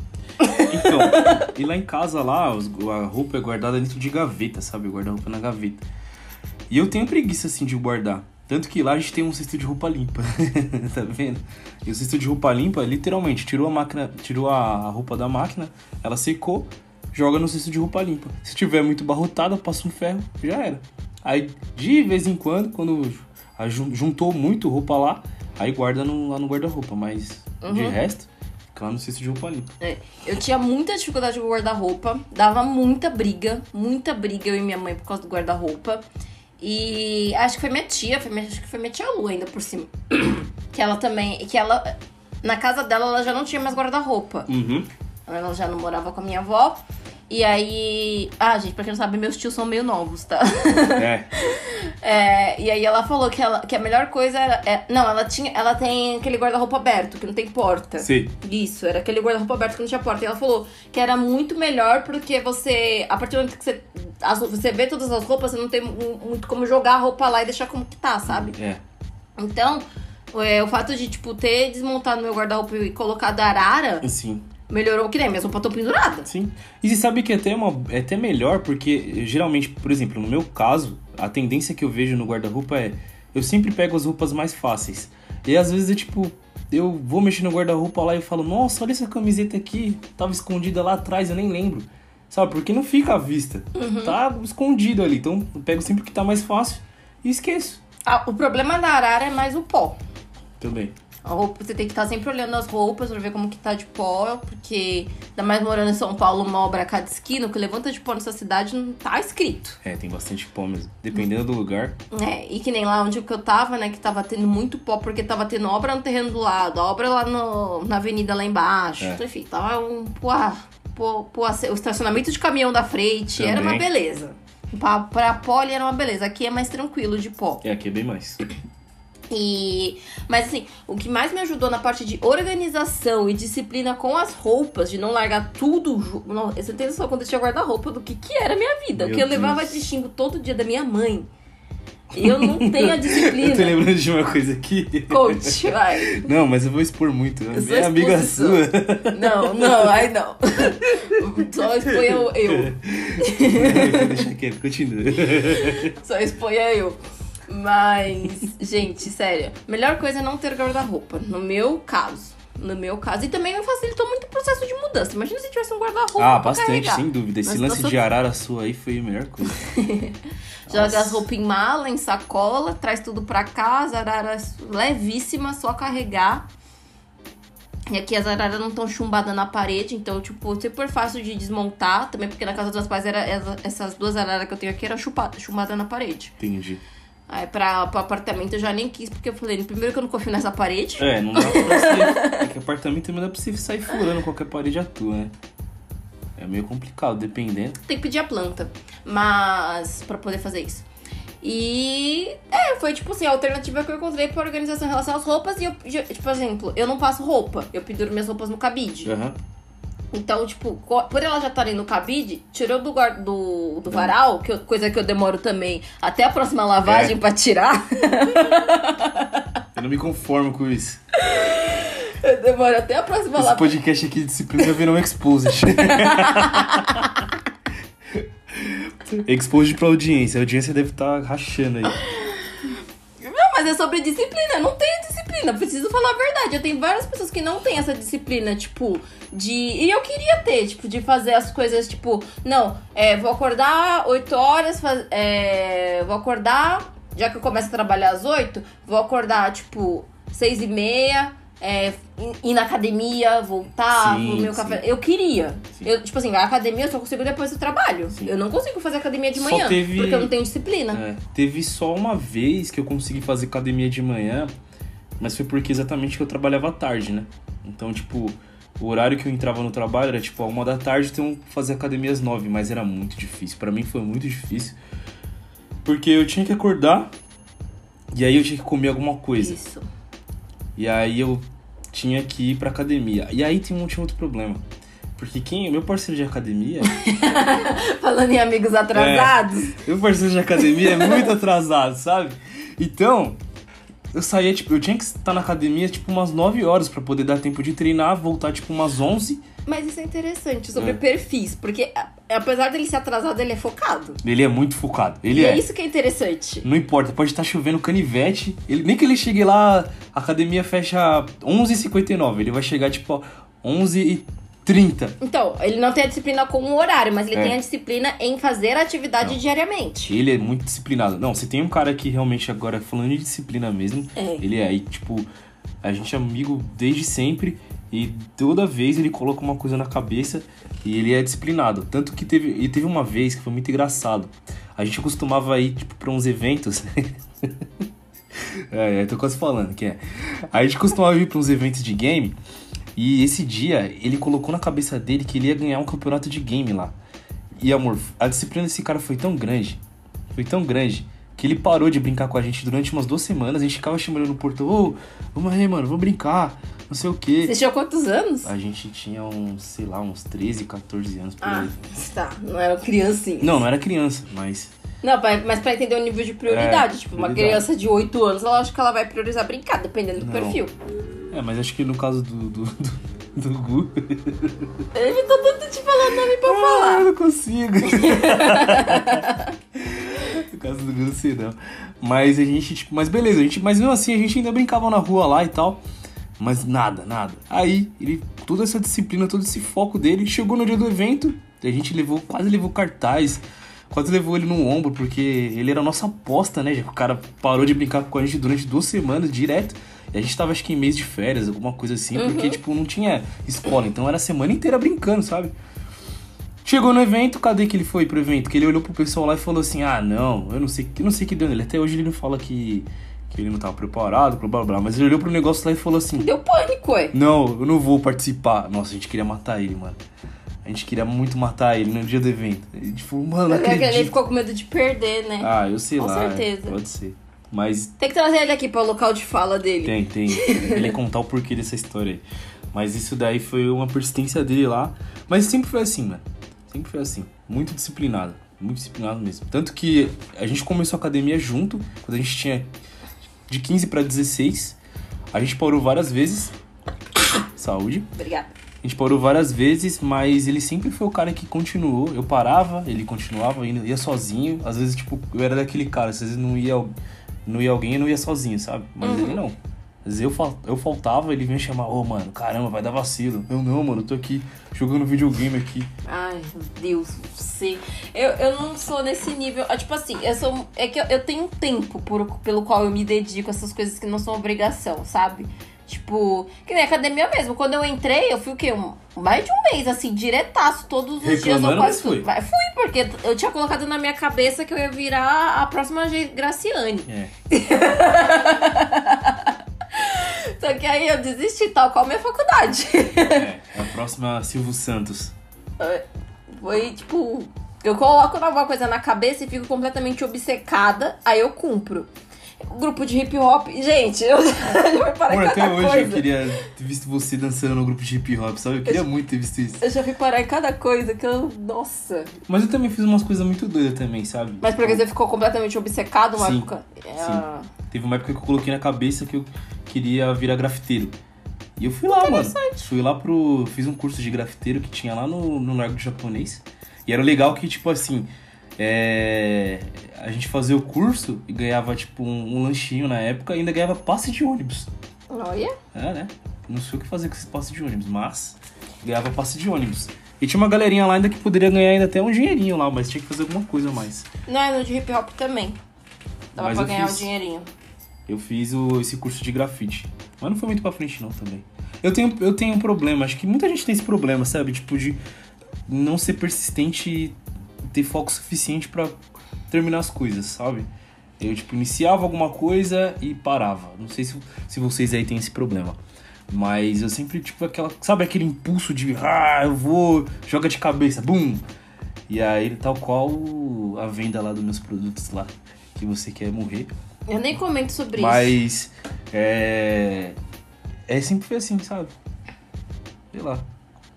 Então, e lá em casa, lá, os- a roupa é guardada dentro de gaveta, sabe? Guarda roupa na gaveta. E eu tenho preguiça, assim, de guardar. Tanto que lá a gente tem um cesto de roupa limpa. tá vendo? E o cesto de roupa limpa, literalmente, tirou a máquina, tirou a roupa da máquina, ela secou, joga no cesto de roupa limpa. Se tiver muito barrotada, passa um ferro, já era. Aí, de vez em quando, quando juntou muito roupa lá, aí guarda no- lá no guarda-roupa. Mas, de resto, fica lá no cesto de roupa limpa. É, eu tinha muita dificuldade com guarda-roupa, dava muita briga, muita briga eu e minha mãe por causa do guarda-roupa. E acho que foi minha tia, foi minha- acho que foi minha tia Lu ainda por cima. que ela também, que ela na casa dela ela já não tinha mais guarda-roupa. Uhum. Ela já não morava com a minha avó. E aí, ah, gente, pra quem não sabe, meus tios são meio novos, tá? É. É, e aí ela falou que, ela, que a melhor coisa era. é- não, ela tinha. Ela tem aquele guarda-roupa aberto, que não tem porta. Sei. Isso, era aquele guarda-roupa aberto que não tinha porta. E ela falou que era muito melhor porque você. A partir do momento que você. as- você vê todas as roupas, você não tem mu- muito como jogar a roupa lá e deixar como que tá, sabe? É. Então, é, o fato de, tipo, ter desmontado meu guarda-roupa e colocado arara Sim. Melhorou que nem minhas roupas estão penduradas. Sim. E você sabe que é até, uma, é até melhor, porque geralmente, por exemplo, no meu caso, a tendência que eu vejo no guarda-roupa é. Eu sempre pego as roupas mais fáceis. E às vezes eu, tipo, eu vou mexer no guarda-roupa lá e falo, nossa, olha essa camiseta aqui, tava escondida lá atrás, eu nem lembro. Sabe, porque não fica à vista. Tá escondido ali. Então eu pego sempre o que tá mais fácil e esqueço. Ah, o problema da arara é mais o pó. Também. A roupa, você tem que estar sempre olhando as roupas pra ver como que tá de pó, porque ainda mais morando em São Paulo, uma obra a cada esquina, o que levanta de pó nessa cidade não tá escrito. É, tem bastante pó mesmo. Dependendo do lugar. É, e que nem lá onde eu tava, né, que tava tendo muito pó, porque tava tendo obra no terreno do lado, obra lá no, na avenida lá embaixo. É. Enfim, tava um pô, poá, o estacionamento de caminhão da frente, era uma Também. beleza. Pra, pra pó era uma beleza, aqui é mais tranquilo de pó. É, aqui é bem mais. E, mas assim, o que mais me ajudou na parte de organização e disciplina com as roupas, de não largar tudo. Não, você tem noção quando eu tinha guarda-roupa do que, que era a minha vida. Meu que eu levava de xingo todo dia da minha mãe. Eu não tenho a disciplina. Eu tô lembrando de uma coisa aqui. Coach, vai. Não, mas eu vou expor muito. Eu sou É amiga sua. Não, não, ai não. Só exponha eu. eu. Deixa quieto, continua. Só exponha eu. Mas, gente, sério. Melhor coisa é não ter guarda-roupa. No meu caso. No meu caso. E também facilitou muito o processo de mudança. Imagina se tivesse um guarda-roupa. Ah, pra bastante, carregar. sem dúvida. Esse Mas lance situação- de arara sua aí foi a melhor coisa. Joga Nossa. as roupas em mala, em sacola, traz tudo pra casa, araras levíssima, só carregar. E aqui as araras não estão chumbadas na parede, então, tipo, super fácil de desmontar. Também porque na casa dos meus pais era, essa- essas duas araras que eu tenho aqui eram chupadas, chumbadas na parede. Entendi. Aí pra, pro apartamento eu já nem quis, porque eu falei, primeiro que eu não confio nessa parede. É, não dá pra você. É que apartamento dá pra você sair furando qualquer parede à né? É meio complicado, dependendo. Tem que pedir a planta. Mas. pra poder fazer isso. E. É, foi tipo assim, a alternativa que eu encontrei pra organização em relação às roupas. E eu, tipo, por exemplo, eu não passo roupa. Eu penduro minhas roupas no cabide. Aham. Então, tipo, por elas já estarem no cabide, tirou do, do, do varal, que eu- coisa que eu demoro também até a próxima lavagem É. pra tirar. Eu não me conformo com isso. eu demoro até a próxima Esse lavagem. podcast aqui de disciplina virar um exposed. exposed pra audiência. A audiência deve estar rachando aí. Não, mas é sobre disciplina. Não tenho disciplina. Preciso falar a verdade. Eu tenho várias pessoas que não têm essa disciplina, tipo, de. E eu queria ter, tipo, de fazer as coisas, tipo, não, é, vou acordar 8 horas, faz- é, vou acordar, já que eu começo a trabalhar às 8, vou acordar, tipo, 6 e meia. É, ir na academia, voltar, Sim, comer o sim. café. Eu queria. Sim. Eu, tipo assim, a academia eu só consigo depois do trabalho. Sim. Eu não consigo fazer academia de manhã, teve- porque eu não tenho disciplina. É, teve só uma vez que eu consegui fazer academia de manhã, mas foi porque exatamente que eu trabalhava à tarde, né? Então, tipo, o horário que eu entrava no trabalho era tipo a uma da tarde, então eu fazia academia às nove, mas era muito difícil. Pra mim foi muito difícil. Porque eu tinha que acordar e aí eu tinha que comer alguma coisa. Isso. E aí eu tinha que ir pra academia. E aí tem um outro problema. Porque quem, meu parceiro de academia, Falando em amigos atrasados. Meu parceiro de academia é muito atrasado, sabe? Então, eu saía, tipo, eu tinha que estar na academia, tipo, umas 9 horas pra poder dar tempo de treinar, voltar, tipo, umas 11. Mas isso é interessante sobre É. perfis, porque apesar dele ser atrasado, ele é focado. Ele é muito focado. Ele e é. é isso que é interessante. Não importa, pode estar chovendo canivete. Ele, nem que ele chegue lá, a academia fecha 11h59. Ele vai chegar, tipo, 11h30. Então, ele não tem a disciplina com o horário, mas ele É. tem a disciplina em fazer a atividade Não. diariamente. Ele é muito disciplinado. Não, você tem um cara que realmente agora, falando de disciplina mesmo, É. ele é. E, tipo, a gente é amigo desde sempre. E toda vez ele coloca uma coisa na cabeça e ele é disciplinado. Tanto que teve, e teve uma vez que foi muito engraçado. A gente costumava ir, tipo, pra uns eventos. é, é, tô quase falando que é. A gente costumava ir pra uns eventos de game. E esse dia, ele colocou na cabeça dele que ele ia ganhar um campeonato de game lá. E amor, a disciplina desse cara foi tão grande, foi tão grande, que ele parou de brincar com a gente durante umas duas semanas. A gente ficava chamando no portão, ô, vamos aí, mano, vamos brincar, não sei o quê. Você tinha quantos anos? A gente tinha uns, sei lá, uns 13, 14 anos por Ah, aí. tá. Não era criancinha. Não, não era criança, mas. Não, mas pra entender o nível de prioridade. É, tipo, uma prioridade. criança de 8 anos, ela acha que ela vai priorizar brincar, dependendo do Não. perfil. É, mas acho que no caso do. do, do, do Gu. Ele tá tanto te falando nome pra Ah, falar. eu não consigo. no caso do Gu, não sei não. Mas a gente, tipo, mas beleza, a gente, mas mesmo assim a gente ainda brincava na rua lá e tal. Mas nada, nada. Aí, ele, toda essa disciplina, todo esse foco dele, chegou no dia do evento, a gente levou, quase levou cartaz, quase levou ele no ombro, porque ele era a nossa aposta, né? O cara parou de brincar com a gente durante duas semanas direto. E a gente tava, acho que em mês de férias, alguma coisa assim, porque, tipo, não tinha escola, então era a semana inteira brincando, sabe? Chegou no evento, cadê que ele foi pro evento? Que ele olhou pro pessoal lá e falou assim: Ah, não, eu não sei, eu não sei que deu nele. Até hoje ele não fala que, que ele não tava preparado, blá blá blá. Mas ele olhou pro negócio lá e falou assim: Deu pânico, ué. Não, eu não vou participar. Nossa, a gente queria matar ele, mano. A gente queria muito matar ele no dia do evento. Ele falou, mano, não É que Ele acredito. ficou com medo de perder, né? Ah, eu sei Com lá. é, certeza. Pode ser. Mas Tem que trazer ele aqui para o local de fala dele. tem, tem. Ele contar o porquê dessa história aí. Mas isso daí foi uma persistência dele lá. Mas sempre foi assim, mano. Sempre foi assim. Muito disciplinado. Muito disciplinado mesmo. Tanto que a gente começou a academia junto, quando a gente tinha de 15 pra 16. A gente parou várias vezes. Saúde. Obrigada. A gente parou várias vezes, mas ele sempre foi o cara que continuou. Eu parava, ele continuava, indo, ia sozinho. Às vezes, tipo, eu era daquele cara, às vezes não ia, não ia alguém, eu não ia sozinho, sabe? Mas Uhum. ele não. Às vezes eu, fal- eu faltava, ele vinha chamar, ô mano, caramba, vai dar vacilo. Eu não, mano, eu tô aqui jogando videogame aqui. Ai, meu Deus, você. Eu, eu não sou nesse nível. ah, Tipo assim, eu sou. É que eu, eu tenho um tempo por, pelo qual eu me dedico a essas coisas que não são obrigação, sabe? Tipo, que nem academia mesmo. Quando eu entrei, eu fui o quê? Um, mais de um mês, assim, diretaço, todos os dias Reclamando, ou quase mas foi. tudo. Mas fui, porque eu tinha colocado na minha cabeça que eu ia virar a próxima Graciane. É. Só que aí eu desisti, tal qual minha faculdade. É, é a próxima Silvio Santos. Foi tipo. Eu coloco alguma coisa na cabeça e fico completamente obcecada, aí eu cumpro. Grupo de hip hop. Gente, eu já Amor, em até hoje eu coisa. queria ter visto você dançando no grupo de hip hop, sabe? Eu queria muito ter visto isso. Eu já fui parar em cada coisa que eu. Nossa. Mas eu também fiz umas coisas muito doidas também, sabe? Mas porque você ficou completamente obcecado uma Sim, época. É, Teve uma época que eu coloquei na cabeça que eu queria virar grafiteiro. E eu fui lá, mano. Fui lá pro. Fiz um curso de grafiteiro que tinha lá no, no Largo Japonês. E era legal que, tipo assim. É, a gente fazia o curso e ganhava, tipo, um, um lanchinho na época e ainda ganhava passe de ônibus. Olha. É, né? Não sei o que fazer com esse passe de ônibus, mas ganhava passe de ônibus. E tinha uma galerinha lá ainda que poderia ganhar ainda até um dinheirinho lá, mas tinha que fazer alguma coisa a mais. Não, é no de hip hop também. Dava Mas pra ganhar fiz. um dinheirinho. Eu fiz o, esse curso de grafite. Mas não foi muito pra frente, não, também. Eu tenho, eu tenho um problema, acho que muita gente tem esse problema, sabe? Tipo, de não ser persistente ter foco suficiente pra terminar as coisas, sabe? Eu, tipo, iniciava alguma coisa e parava. Não sei se, se vocês aí têm esse problema. Mas eu sempre, tipo, aquela. Sabe aquele impulso de. Ah, eu vou. Joga de cabeça, bum! E aí, tal qual a venda lá dos meus produtos lá. Que você quer morrer. Eu nem comento sobre isso. Mas é. É sempre foi assim, sabe? Sei lá.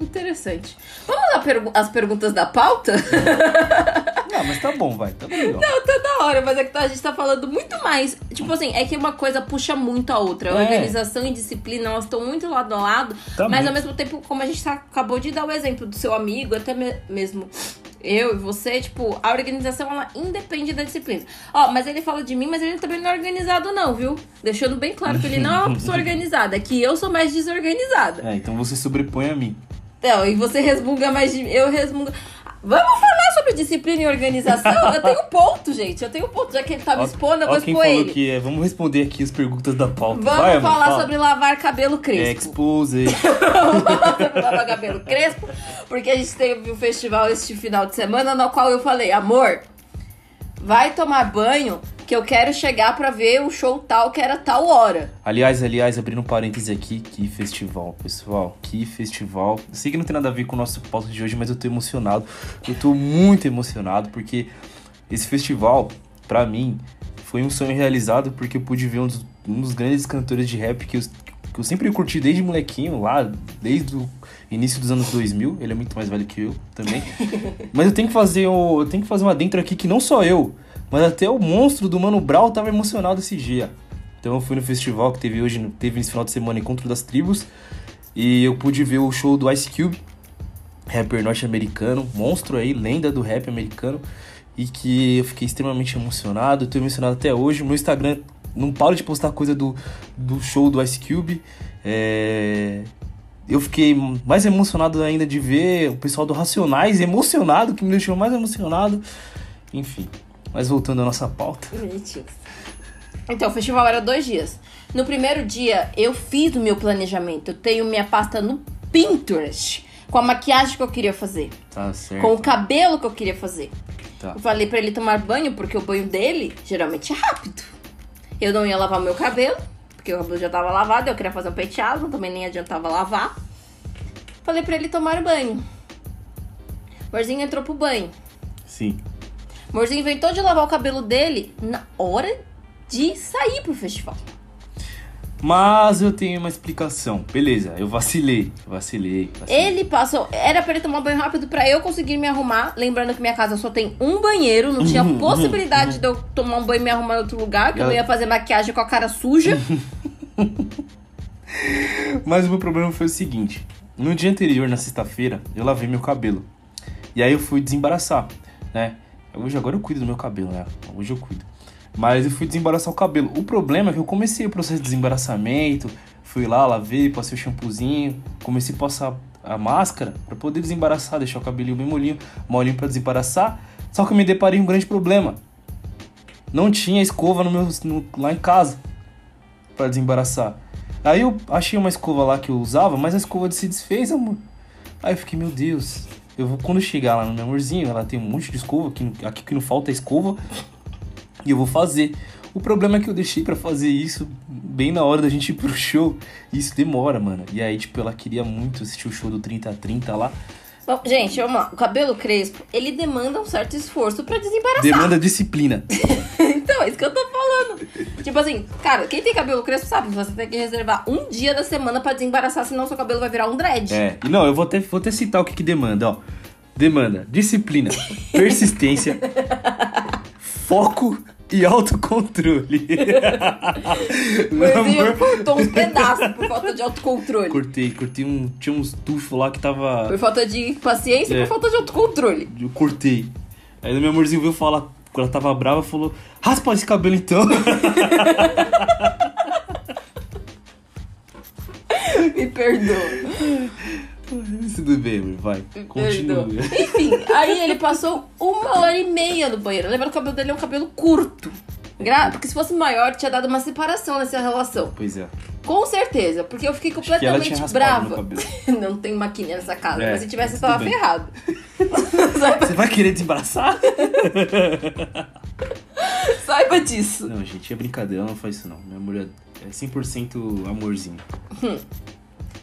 Interessante. Vamos lá pergu- as perguntas da pauta? Não, mas tá bom, vai. Tá bom, legal. Não, tá da hora, mas é que tá- a gente tá falando muito mais. Tipo assim, é que uma coisa puxa muito a outra. É. Organização e disciplina, elas estão muito lado a lado. Tá mas muito. ao mesmo tempo, como a gente tá- acabou de dar o exemplo do seu amigo, até me- mesmo eu e você, tipo, a organização ela independe da disciplina. Ó, mas ele fala de mim, mas ele também não é organizado, não, viu? Deixando bem claro que ele não é uma pessoa organizada, que eu sou mais desorganizada. É, então você sobrepõe a mim. Não, e você resmunga mais de mim. Eu resmungo. Vamos falar sobre disciplina e organização? Eu tenho ponto, gente. Eu tenho ponto. Já que ele tá me Ó- expondo, eu ó vou quem expor falou ele. que é. Vamos responder aqui as perguntas da pauta. Vamos vai, falar fala. sobre lavar cabelo crespo. Expose. Vamos falar sobre lavar cabelo crespo, porque a gente teve um festival este final de semana no qual eu falei, amor, vai tomar banho que eu quero chegar pra ver o show tal que era tal hora. aliás, aliás, abrindo um parêntese aqui, que festival, pessoal. Que festival. Eu sei que não tem nada a ver com o nosso pauta de hoje, mas eu tô emocionado. Eu tô muito emocionado, porque esse festival, pra mim, foi um sonho realizado, porque eu pude ver um dos, um dos grandes cantores de rap que eu, que eu sempre curti desde molequinho, lá, desde o início dos anos 2000. Ele é muito mais velho que eu também. mas eu tenho que fazer eu tenho que fazer uma dentro aqui que não só eu, mas até o monstro do Mano Brown tava emocionado esse dia. Então eu fui no festival que teve hoje, teve nesse final de semana Encontro das Tribos, e eu pude ver o show do Ice Cube, rapper norte-americano, monstro aí, lenda do rap americano, e que eu fiquei extremamente emocionado, tô emocionado até hoje. Meu Instagram não paro de postar coisa do, do show do Ice Cube. É... Eu fiquei mais emocionado ainda de ver o pessoal do Racionais emocionado, que me deixou mais emocionado. Enfim, mas voltando à nossa pauta. Então, o festival era dois dias. No primeiro dia, eu fiz o meu planejamento. Eu tenho minha pasta no Pinterest. Com a maquiagem que eu queria fazer. Tá certo. Com o cabelo que eu queria fazer. Tá. Eu falei pra ele tomar banho, porque o banho dele geralmente é rápido. Eu não ia lavar meu cabelo, porque o cabelo já tava lavado. Eu queria fazer um penteado, também nem adiantava lavar. Falei pra ele tomar banho. Morzinho entrou pro banho. Sim. Morzinho inventou de lavar o cabelo dele na hora de sair pro festival. Mas eu tenho uma explicação. Beleza, eu vacilei. Vacilei. vacilei. Ele passou. Era pra ele tomar banho rápido pra eu conseguir me arrumar. Lembrando que minha casa só tem um banheiro. Não tinha Uhum, possibilidade de eu tomar um banho e me arrumar em outro lugar. Que eu não ia fazer maquiagem com a cara suja. Mas o meu problema foi o seguinte: no dia anterior, na sexta-feira, eu lavei meu cabelo. E aí eu fui desembaraçar, né? Hoje agora eu cuido do meu cabelo, né? Hoje eu cuido. Mas eu fui desembaraçar o cabelo. O problema é que eu comecei o processo de desembaraçamento, fui lá, lavei, passei o shampoozinho, comecei a passar a máscara pra poder desembaraçar, deixar o cabelinho bem molinho, molinho pra desembaraçar. Só que eu me deparei com um grande problema. Não tinha escova no meu, no- lá em casa pra desembaraçar. Aí eu achei uma escova lá que eu usava, mas a escova se desfez, amor. Aí eu fiquei, meu Deus. Eu vou, quando chegar lá no meu amorzinho, ela tem um monte de escova, aqui, aqui que não falta é escova. E eu vou fazer. O problema é que eu deixei pra fazer isso bem na hora da gente ir pro show. E isso demora, mano. E aí, tipo, ela queria muito assistir o show do 3030 lá. Bom, gente, vamos lá. O cabelo crespo, ele demanda um certo esforço pra desembaraçar. Demanda disciplina. então, é isso que eu tô falando. Tipo assim, cara, quem tem cabelo crespo sabe que você tem que reservar um dia da semana pra desembaraçar, senão seu cabelo vai virar um dread. É, e não, eu vou até, vou até citar o que, que demanda, ó. Demanda disciplina, persistência, foco e autocontrole. Amor, cortou uns pedaços por falta de autocontrole. cortei, cortei um. Tinha uns tufos lá que tava. Por falta de paciência e É. por falta de autocontrole. Eu cortei. Aí meu amorzinho veio falar, quando ela tava brava, falou: raspa esse cabelo então. Me perdoa. Tudo bem, vai. Continua. Enfim, aí ele passou uma hora e meia no banheiro. Lembra que o cabelo dele é um cabelo curto. Gra- Porque se fosse maior, tinha dado uma separação nessa relação. Pois é. Com certeza, porque eu fiquei completamente brava. Não tem maquininha nessa casa, É, mas se tivesse, eu tava bem. ferrado. Você vai querer desembaraçar? Saiba disso. Não, gente, é brincadeira, ela não faz isso não. Minha mulher é 100% amorzinho.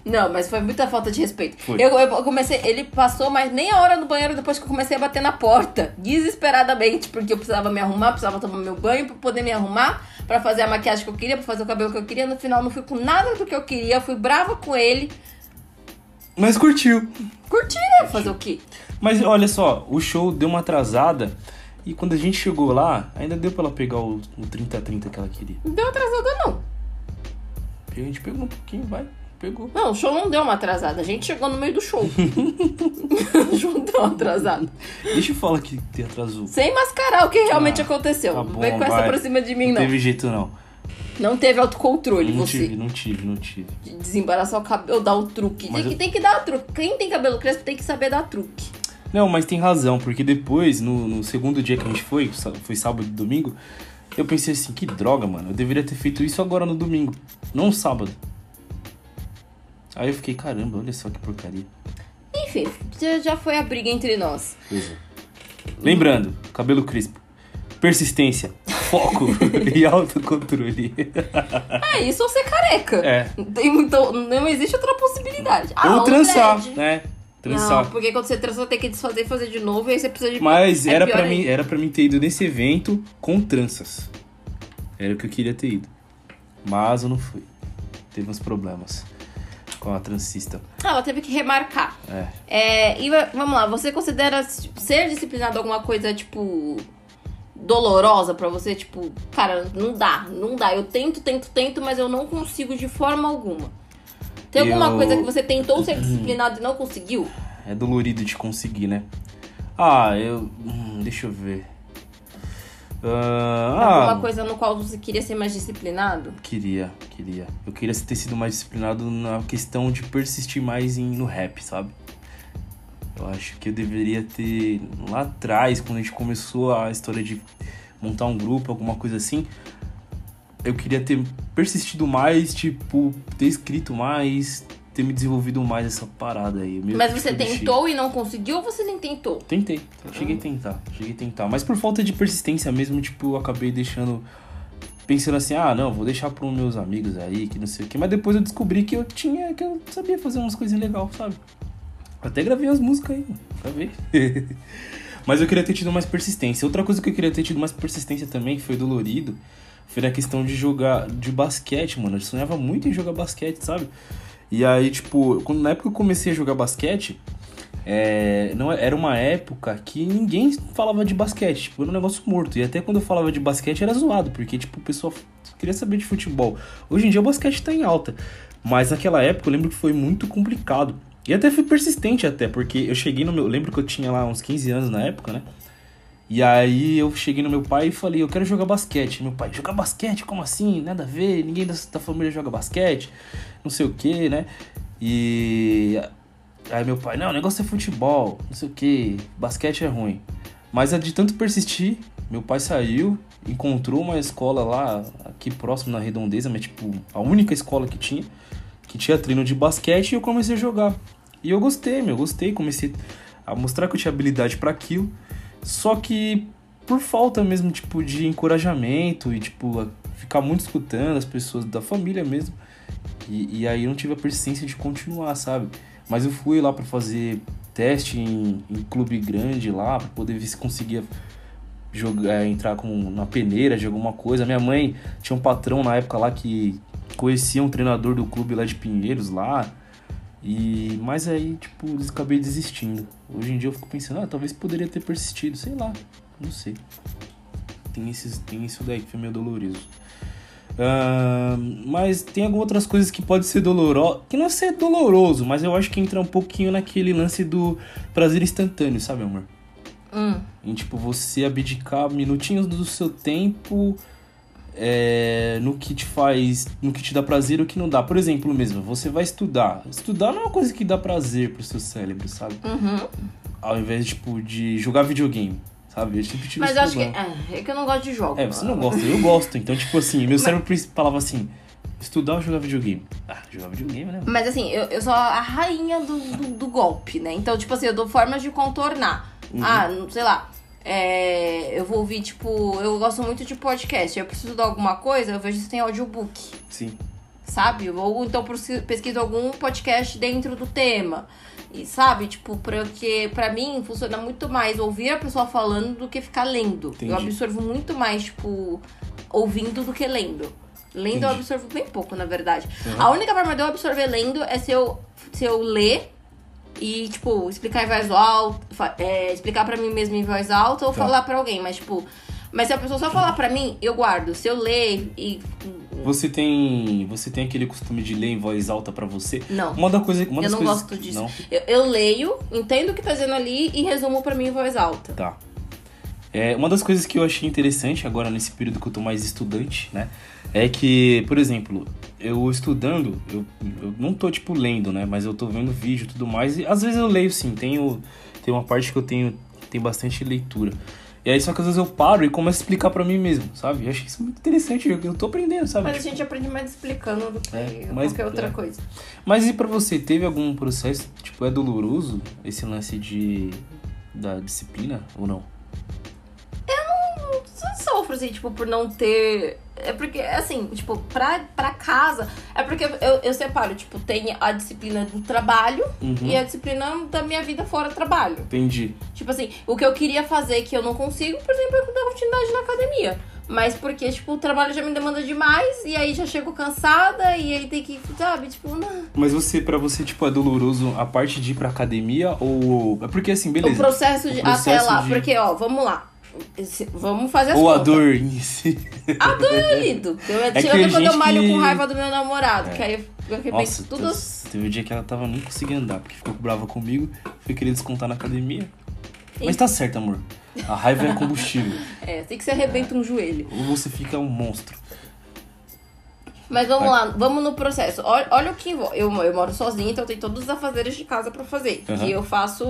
Não, mas foi muita falta de respeito. Eu, eu comecei, ele passou mais meia hora no banheiro depois que eu comecei a bater na porta, desesperadamente, porque eu precisava me arrumar, precisava tomar meu banho pra poder me arrumar, pra fazer a maquiagem que eu queria, pra fazer o cabelo que eu queria. No final não fui com nada do que eu queria, fui brava com ele. Mas curtiu. Curti, né? Fazer o quê? Mas olha só, o show deu uma atrasada e quando a gente chegou lá, ainda deu pra ela pegar o, o 30-30 que ela queria. Não deu atrasada, não. A gente pegou um pouquinho, vai. Pegou. Não, o show não deu uma atrasada. A gente chegou no meio do show. o show não deu uma atrasada. Deixa eu falar que te atrasou. Sem mascarar o que realmente Ah, aconteceu. tá não bom, vem com essa vai. pra cima de mim, Não não. teve jeito não. Não teve autocontrole, Não você. tive, não tive, não tive. De desembaraçar o cabelo, dar o truque. Tem que, eu- tem que dar o truque. Quem tem cabelo crespo tem que saber dar truque. Não, mas tem razão, porque depois, no, no segundo dia que a gente foi, foi sábado e domingo, eu pensei assim, que droga, mano. Eu deveria ter feito isso agora no domingo, não sábado. Aí eu fiquei, caramba, olha só que porcaria. Enfim, já, já foi a briga entre nós. Pois é. Lembrando, cabelo crispo, persistência, foco e autocontrole. Ah, isso ou ser careca. É. Não Tem muito, não existe outra possibilidade. Ah, Ou trançar, dread. né? Trançar. Não, porque quando você trança, você tem que desfazer e fazer de novo, e aí você precisa de. Mas é era ainda. mim, era pra mim ter ido nesse evento com tranças. Era o que eu queria ter ido. Mas eu não fui. Teve uns problemas com a transista. Ah, ela teve que remarcar. É. É, e va- vamos lá, você considera tipo, ser disciplinado alguma coisa, tipo, dolorosa pra você? Tipo, cara, não dá, não dá. Eu tento, tento, tento, mas eu não consigo de forma alguma. Tem alguma Eu- coisa que você tentou ser disciplinado e não conseguiu? É dolorido de conseguir, né? Ah, eu. hum, deixa eu ver. Ah, Alguma ah, coisa no qual você queria ser mais disciplinado? queria, queria. Eu queria ter sido mais disciplinado na questão de persistir mais em, no rap, sabe? Eu acho que eu deveria ter lá atrás, quando a gente começou a história de montar um grupo, alguma coisa assim, eu queria ter persistido mais, tipo, ter escrito mais, ter me desenvolvido mais essa parada aí. Mas você tipo, tentou e não conseguiu ou você nem tentou? Tentei, cheguei a tentar, cheguei a tentar. Mas por falta de persistência mesmo, tipo, eu acabei deixando. Pensando assim, ah, não, vou deixar pros meus amigos aí, que não sei o quê. Mas depois eu descobri que eu tinha, que eu sabia fazer umas coisinhas legais, sabe? Até gravei as músicas aí, mano, pra ver. Mas eu queria ter tido mais persistência. Outra coisa que eu queria ter tido mais persistência também, que foi dolorido, foi na questão de jogar de basquete, mano. Eu sonhava muito em jogar basquete, sabe? E aí, tipo, quando, na época que eu comecei a jogar basquete, é, não, era uma época que ninguém falava de basquete, tipo, era um negócio morto. E até quando eu falava de basquete era zoado, porque, tipo, o pessoal queria saber de futebol. Hoje em dia o basquete tá em alta. Mas naquela época eu lembro que foi muito complicado. E até fui persistente até, porque eu cheguei no meu. Eu lembro que eu tinha lá uns 15 anos na época, né? E aí eu cheguei no meu pai e falei, eu quero jogar basquete. Meu pai, jogar basquete? Como assim? Nada a ver, ninguém da, família joga basquete, não sei o que, né? E aí meu pai, não, o negócio é futebol, não sei o que, basquete é ruim. Mas é de tanto persistir, meu pai saiu, encontrou uma escola lá, aqui próximo na Redondeza, mas tipo, a única escola que tinha, que tinha treino de basquete, e eu comecei a jogar. E eu gostei, meu, gostei, comecei a mostrar que eu tinha habilidade para aquilo. Só que por falta mesmo, tipo, de encorajamento e, tipo, ficar muito escutando as pessoas da família mesmo. E, e aí eu não tive a persistência de continuar, sabe? Mas eu fui lá para fazer teste em, em, clube grande lá, pra poder ver se conseguia jogar, entrar com, na peneira de alguma coisa. Minha mãe tinha um patrão na época lá que conhecia um treinador do clube lá de Pinheiros lá. E mas aí, tipo, acabei desistindo. Hoje em dia eu fico pensando, ah, talvez poderia ter persistido, sei lá, não sei. Tem, esses, tem isso daí que foi meio doloroso. Uh, mas tem algumas outras coisas que pode ser doloroso, que não é ser doloroso, mas eu acho que entra um pouquinho naquele lance do prazer instantâneo, sabe, amor? Hum. Em tipo, você abdicar minutinhos do seu tempo é, no que te faz, no que te dá prazer ou que não dá. Por exemplo, mesmo, você vai estudar. Estudar não é uma coisa que dá prazer pro seu cérebro, sabe? Uhum. Ao invés, tipo, de jogar videogame. Sabe? Eu sempre tive Mas eu acho que. É, é, que eu não gosto de jogos. É, você não gosta, eu gosto. Então, tipo assim, meu Mas... cérebro falava assim. Estudar ou jogar videogame? Ah, jogar videogame, né? Mas assim, eu, eu sou a rainha do, do, do golpe, né? Então, tipo assim, eu dou formas de contornar. Uhum. Ah, sei lá é, eu vou ouvir, tipo, eu gosto muito de podcast. Eu preciso de alguma coisa, eu vejo se tem audiobook. Sim. Sabe? Ou então pesquiso algum podcast dentro do tema. E sabe, tipo, porque pra mim funciona muito mais ouvir a pessoa falando do que ficar lendo. Entendi. Eu absorvo muito mais, tipo, ouvindo do que lendo. Lendo Entendi. eu absorvo bem pouco, na verdade. Uhum. A única forma de eu absorver lendo é se eu, se eu ler e, tipo, explicar em voz alta, é, explicar para mim mesmo em voz alta ou tá. falar para alguém, mas, tipo. Mas se a pessoa só falar para mim, eu guardo. Se eu ler e. Você tem. Você tem aquele costume de ler em voz alta para você? Não. Uma da coisa. Uma eu não gosto disso. Não. Eu, eu, leio, entendo o que tá dizendo ali e resumo para mim em voz alta. Tá. É, uma das coisas que eu achei interessante agora nesse período que eu tô mais estudante, né? É que, por exemplo, eu estudando, eu, eu não tô, tipo, lendo, né? Mas eu tô vendo vídeo e tudo mais. E às vezes eu leio, sim. Tenho, tem uma parte que eu tenho tem bastante leitura. E aí, só que às vezes eu paro e começo a explicar pra mim mesmo, sabe? Eu achei isso muito interessante, eu tô aprendendo, sabe? Mas a gente aprende mais explicando do que é, mais, qualquer outra é. coisa. Mas e pra você, teve algum processo, tipo, é doloroso esse lance de da disciplina ou não? Eu não sofro, assim, tipo, por não ter é porque, assim, tipo, pra, pra casa. É porque eu, eu separo, tipo, tem a disciplina do trabalho uhum. e a disciplina da minha vida fora trabalho. Entendi. Tipo assim, o que eu queria fazer que eu não consigo, por exemplo, é dar continuidade na academia. Mas porque, tipo, o trabalho já me demanda demais e aí já chego cansada e aí tem que, sabe, tipo, não. Mas você, pra você, tipo, é doloroso a parte de ir pra academia ou. É porque assim, beleza. O processo de. O processo até lá, de... porque, ó, vamos lá. Vamos fazer as Ou contas. a dor em si. A dor eu lido. Eu, é tirando quando eu malho que... com raiva do meu namorado. É. Que aí eu arrependo tudo. Teve um dia que ela tava nem conseguindo andar, porque ficou brava comigo. Foi querer descontar na academia. Mas tá certo, amor. A raiva é combustível. é, tem que se arrebenta um joelho. Ou você fica um monstro. Mas vamos lá, vamos no processo. Olha, olha o que eu, eu moro sozinha, então eu tenho todos os afazeres de casa para fazer. Uhum. Que eu faço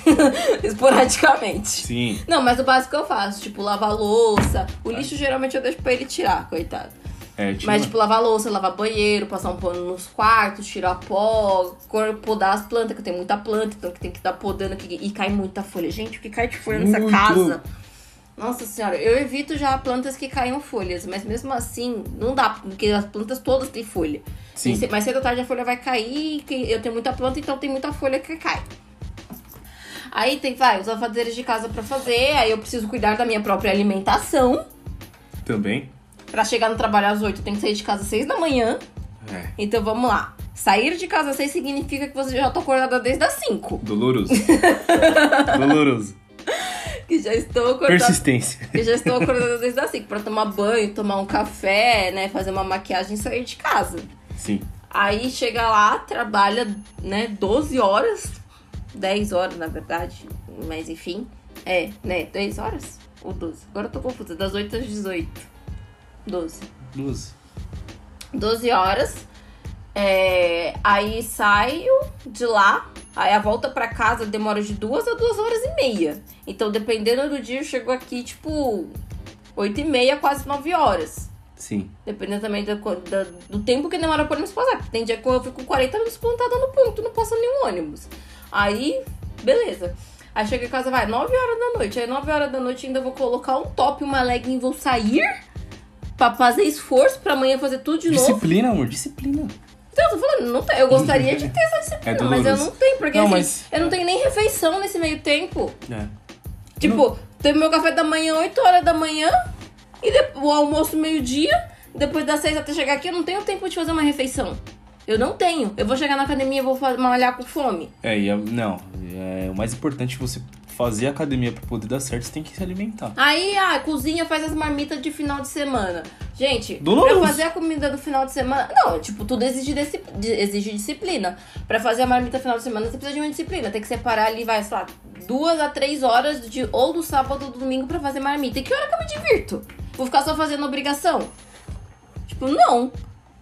esporadicamente. Sim. Não, mas o básico eu faço, tipo, lavar louça. O lixo geralmente eu deixo pra ele tirar, coitado. É, tipo... Mas, tipo, lavar louça, lavar banheiro, passar um pano nos quartos, tirar pó, podar as plantas, que eu tenho muita planta, então que tem que estar tá podando aqui. E cai muita folha. Gente, o que cai de folha nessa Muito. casa? Nossa senhora, eu evito já plantas que caiam folhas, mas mesmo assim, não dá, porque as plantas todas têm folha. Sim. Mais cedo ou tarde a folha vai cair, eu tenho muita planta, então tem muita folha que cai. Aí tem, vai, os afazeres de casa para fazer, aí eu preciso cuidar da minha própria alimentação. Também. Pra chegar no trabalho às 8, tem que sair de casa às 6 da manhã. É. Então vamos lá. Sair de casa às 6 significa que você já tá acordada desde as 5. Doloroso. Doloroso. Que já estou acordada. Persistência. Que já estou acordada desde as 5 pra tomar banho, tomar um café, né? Fazer uma maquiagem e sair de casa. Sim. Aí chega lá, trabalha, né, 12 horas. 10 horas, na verdade. Mas enfim. É, né? 10 horas? Ou 12? Agora eu tô confusa. Das 8 às 18. 12. Luz. 12 horas. É, aí saio de lá. Aí a volta pra casa demora de duas a duas horas e meia. Então, dependendo do dia, eu chego aqui, tipo, 8 e meia, quase 9 horas. Sim. Dependendo também do, do, do tempo que demora pra ônibus passar. Porque tem dia que eu fico 40 minutos plantada no ponto, não passa nenhum ônibus. Aí, beleza. Aí chega em casa, vai, 9 horas da noite. Aí 9 horas da noite ainda vou colocar um top, uma legging vou sair pra fazer esforço pra amanhã fazer tudo de novo. Disciplina, amor, disciplina. Então, eu tô falando, não tem, eu gostaria de ter essa disciplina, É mas eu não tenho, porque Não, assim, mas- eu não tenho nem refeição nesse meio tempo. É. Tipo, teve meu café da manhã 8 horas da manhã e de- o almoço meio-dia. Depois das 6 até chegar aqui, eu não tenho tempo de fazer uma refeição. Eu não tenho. Eu vou chegar na academia e vou malhar com fome. É, e a- não. É, o mais importante é você fazer academia pra poder dar certo, você tem que se alimentar. Aí, ah, a cozinha faz as marmitas de final de semana. Gente, Doloroso. pra fazer a comida do final de semana. Não, tipo, tudo exige, exige disciplina. Pra fazer a marmita final de semana, você precisa de uma disciplina. Tem que separar ali, vai, sei lá, duas a três horas de ou do sábado ou do domingo pra fazer marmita. E que hora que eu me divirto? Vou ficar só fazendo obrigação? Tipo, não.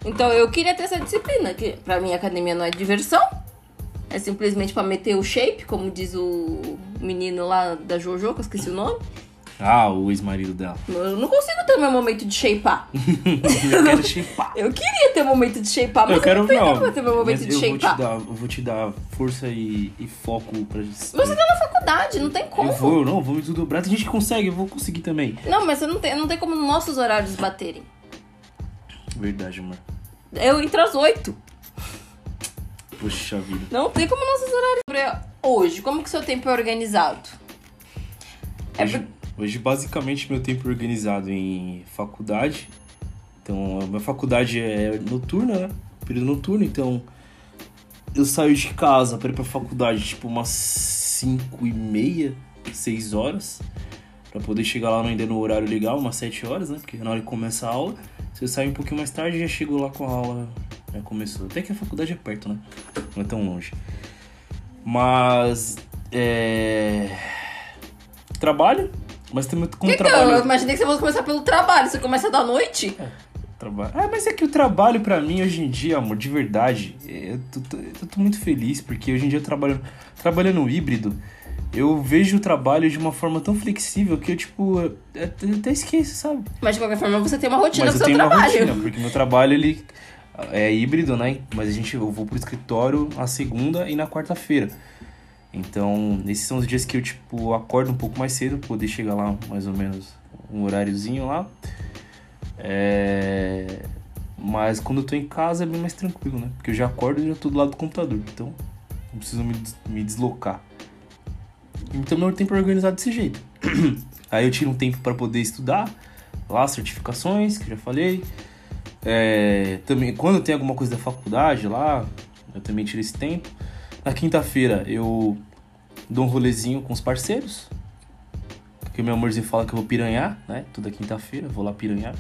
Então eu queria ter essa disciplina, que pra mim a academia não é diversão. É simplesmente pra meter o shape, como diz o menino lá da Jojo, que eu esqueci o nome. Ah, o ex-marido dela. Eu não consigo ter o meu momento de shapear. Eu quero shapear. Eu queria ter o momento de shapear, mas Eu quero não tenho não. pra ter meu momento de eu vou te shapear. dar, eu vou te dar força e, e foco pra Você tá na faculdade, não tem como. Eu vou, não, vou me desdobrar. Tem gente que consegue, eu vou conseguir também. Não, mas você não tem, não tem como nossos horários baterem. Verdade, amor. Eu entro às oito. Poxa vida. Não tem como nossos horários. Hoje, como que seu tempo é organizado? É Hoje, por- hoje, basicamente, meu tempo é organizado em faculdade. Então, a minha faculdade é noturna, né? Período noturno, então eu saio de casa pra ir pra faculdade, tipo, umas 5 e meia, 6 horas. Pra poder chegar lá ainda no horário legal, umas 7 horas, né? Porque na hora que começa a aula. Se eu sair um pouquinho mais tarde, já chego lá com a aula. Já começou. Até que a faculdade é perto, né? Não é tão longe. Mas. É. Trabalho. Mas também como Que que eu- trabalho. eu imaginei que você fosse começar pelo trabalho. Você começa da noite? Trabalho. Ah, mas é que o trabalho pra mim hoje em dia, amor, de verdade, eu tô, tô- eu tô muito feliz porque hoje em dia eu trabalho trabalhando híbrido. Eu vejo o trabalho de uma forma tão flexível que eu, tipo, até até esqueço, sabe? Mas de qualquer forma você tem uma rotina Mas do eu seu tenho trabalho. uma rotina, porque meu trabalho, ele é híbrido, né? Mas a gente, eu vou pro escritório na segunda e na quarta-feira. Então, esses são os dias que eu, tipo, acordo um pouco mais cedo, pra poder chegar lá mais ou menos um horáriozinho lá. É... Mas quando eu tô em casa é bem mais tranquilo, né? Porque eu já acordo e já tô do lado do computador. Então, não preciso me, me deslocar. Então, meu tempo é organizado desse jeito. Aí eu tiro um tempo para poder estudar, lá, certificações, que já falei. É, também, quando tem alguma coisa da faculdade lá, eu também tiro esse tempo. Na quinta-feira eu dou um rolezinho com os parceiros. Porque meu amorzinho fala que eu vou piranhar, né? Toda quinta-feira, vou lá piranhar.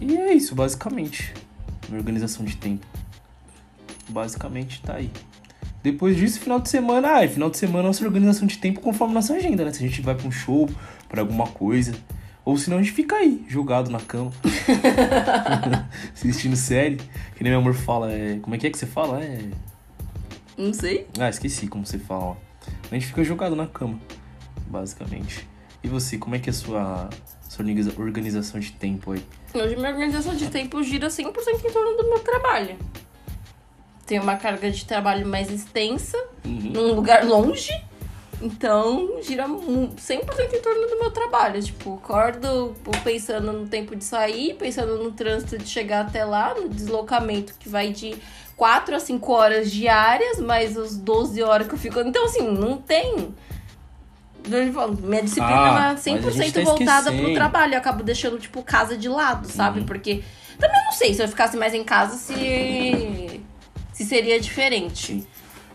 E é isso, basicamente. Minha organização de tempo. Basicamente tá aí. Depois disso, final de semana, ai, final de semana nossa organização de tempo conforme nossa agenda, né? Se a gente vai pra um show, pra alguma coisa. Ou senão a gente fica aí, jogado na cama. assistindo série. Que nem meu amor fala, é. Como é que é que você fala? É. Não sei. Ah, esqueci como você fala. A gente fica jogado na cama, basicamente. E você, como é que é a sua, sua organiza- organização de tempo aí? Hoje minha organização de tempo gira 100% em torno do meu trabalho. Tenho uma carga de trabalho mais extensa, Uhum. num lugar longe. Então, gira mu- 100% em torno do meu trabalho. Tipo, acordo pensando no tempo de sair, pensando no trânsito de chegar até lá, no deslocamento que vai de 4 a 5 horas diárias, mais as 12 horas que eu fico. Então, assim, não tem. Minha disciplina Ah, é mas a gente 100% tá voltada pro esquecendo. trabalho. Eu acabo deixando, tipo, casa de lado, sabe? Uhum. Porque. Também não sei se eu ficasse mais em casa se. Se seria diferente.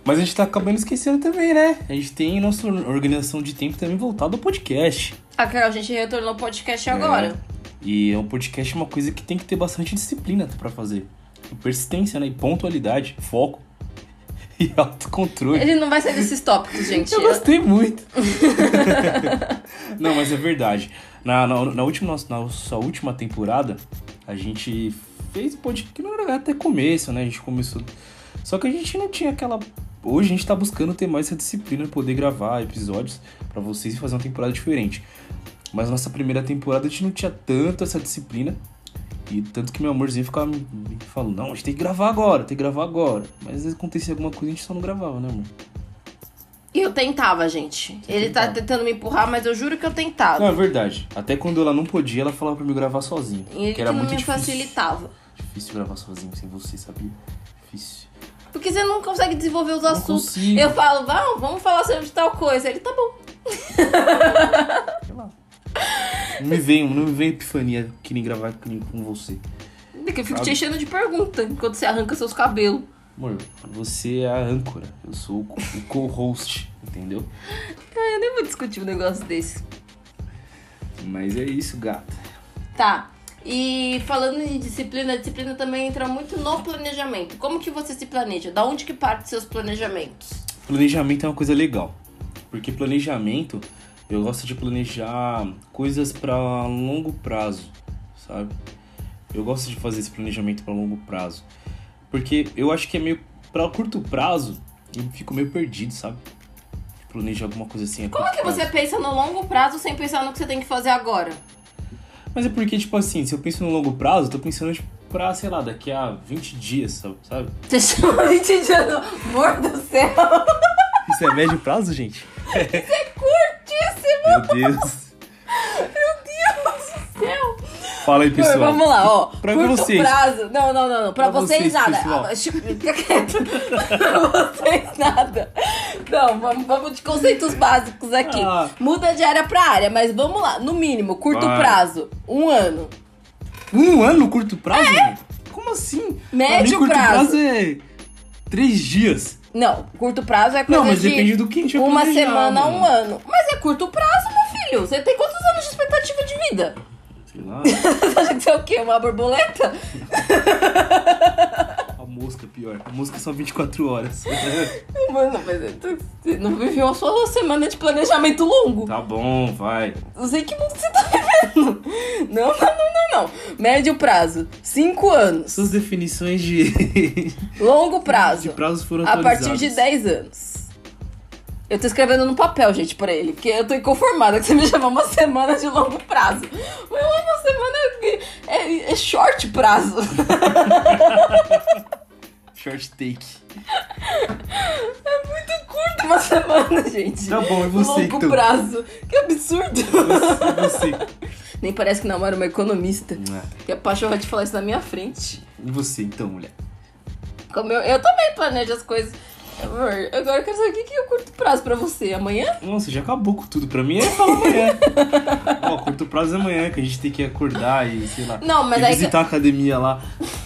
Mas a gente tá acabando esquecendo também, né? A gente tem nossa organização de tempo também voltada ao podcast. A Carol, a gente retornou ao podcast agora. E é um podcast é uma coisa que tem que ter bastante disciplina pra fazer. E persistência, né? E pontualidade, foco e autocontrole. Ele não vai sair desses tópicos, gente. Eu gostei muito. Não, mas é verdade. Na, na, na última, nossa última temporada, a gente fez podcast que não era até começo, né? A gente começou. Só que a gente não tinha aquela. Hoje a gente tá buscando ter mais essa disciplina, poder gravar episódios pra vocês e fazer uma temporada diferente. Mas nossa primeira temporada a gente não tinha tanto essa disciplina. E tanto que meu amorzinho ficava me, me falando, não, a gente tem que gravar agora, tem que gravar agora. Mas às vezes acontecia alguma coisa e a gente só não gravava, né, amor? E eu tentava, gente. Ele tá tentava. tentando me empurrar, mas eu juro que eu tentava. Não, é verdade. Até quando ela não podia, ela falava pra mim gravar sozinho. E ele que era que não muito me difícil. facilitava. Difícil gravar sozinho sem você, sabia? Difícil. Porque você não consegue desenvolver os Não assuntos. consigo. Eu falo, vamos, vamos falar sobre tal coisa. Ele, tá bom. Sei lá. Não me vem, não me vem epifania que nem gravar com você. Porque eu fico Sabe? te enchendo de pergunta enquanto você arranca seus cabelos. Amor, você é a âncora. Eu sou o co- o co-host, entendeu? Ah, eu nem vou discutir um negócio desse. Mas é isso, gata. Tá. E falando em disciplina, a disciplina também entra muito no planejamento. Como que você se planeja? Da onde que parte seus planejamentos? Planejamento é uma coisa legal. Porque planejamento, eu gosto de planejar coisas pra longo prazo, sabe? Eu gosto de fazer esse planejamento pra longo prazo. Porque eu acho que é meio. Pra curto prazo, eu fico meio perdido, sabe? Planejar alguma coisa assim. Como curto que você prazo. pensa no longo prazo sem pensar no que você tem que fazer agora? Mas é porque, tipo assim, se eu penso no longo prazo, eu tô pensando, tipo, pra, sei lá, daqui a 20 dias, sabe? Você chama 20 dias no... Amor do céu! Isso é médio prazo, gente? Curtíssimo! Meu Deus. Meu Deus do céu! Fala aí, pessoal. Vamos lá, ó. Pra Curto vocês. prazo. Não, não, não, não. Pra, Pra vocês, vocês, nada. Ah, Fica quieto. pra vocês nada. Não, vamos, vamos de conceitos básicos aqui. Ah. Muda de área pra área, mas vamos lá. No mínimo, curto Vai. prazo. Um ano. Um ano curto prazo? gente? Como assim? É. Médio pra mim, curto prazo. prazo é três dias. Não, curto prazo é coisa Não, mas de depende do que a gente vai uma planejar, semana a um mano. ano. Mas é curto prazo, meu filho. Você tem quantos anos de expectativa de vida? Sei lá, Você acha que você é o quê? Uma borboleta? a mosca pior. A mosca são 24 horas. Mano, mas é- você não viveu a sua semana de planejamento longo. tá bom, vai. Não sei que mundo você tá vivendo. Não, não, não, não, não. Médio prazo, cinco anos. Suas definições de, Longo prazo, de prazos foram a partir de atualizadas. 10 anos. Eu tô escrevendo no papel, gente, pra ele. Porque eu tô inconformada que você me chamou uma semana de longo prazo. Mas uma semana é, é- é short prazo. Short take. É muito curto uma semana, gente. Tá bom, e você, Longo então? prazo. Que absurdo. Você. Nem parece que não era uma economista. Ah, Que a pachorra de falar isso na minha frente. E você, então, mulher? Como eu, eu também planejo as coisas. Amor, agora eu quero saber o que que é o curto prazo pra você. Amanhã? Nossa, já acabou com tudo. Pra mim é falar amanhã. Ó, curto prazo é amanhã, que a gente tem que acordar e, sei lá, Não, mas e aí- visitar a academia lá.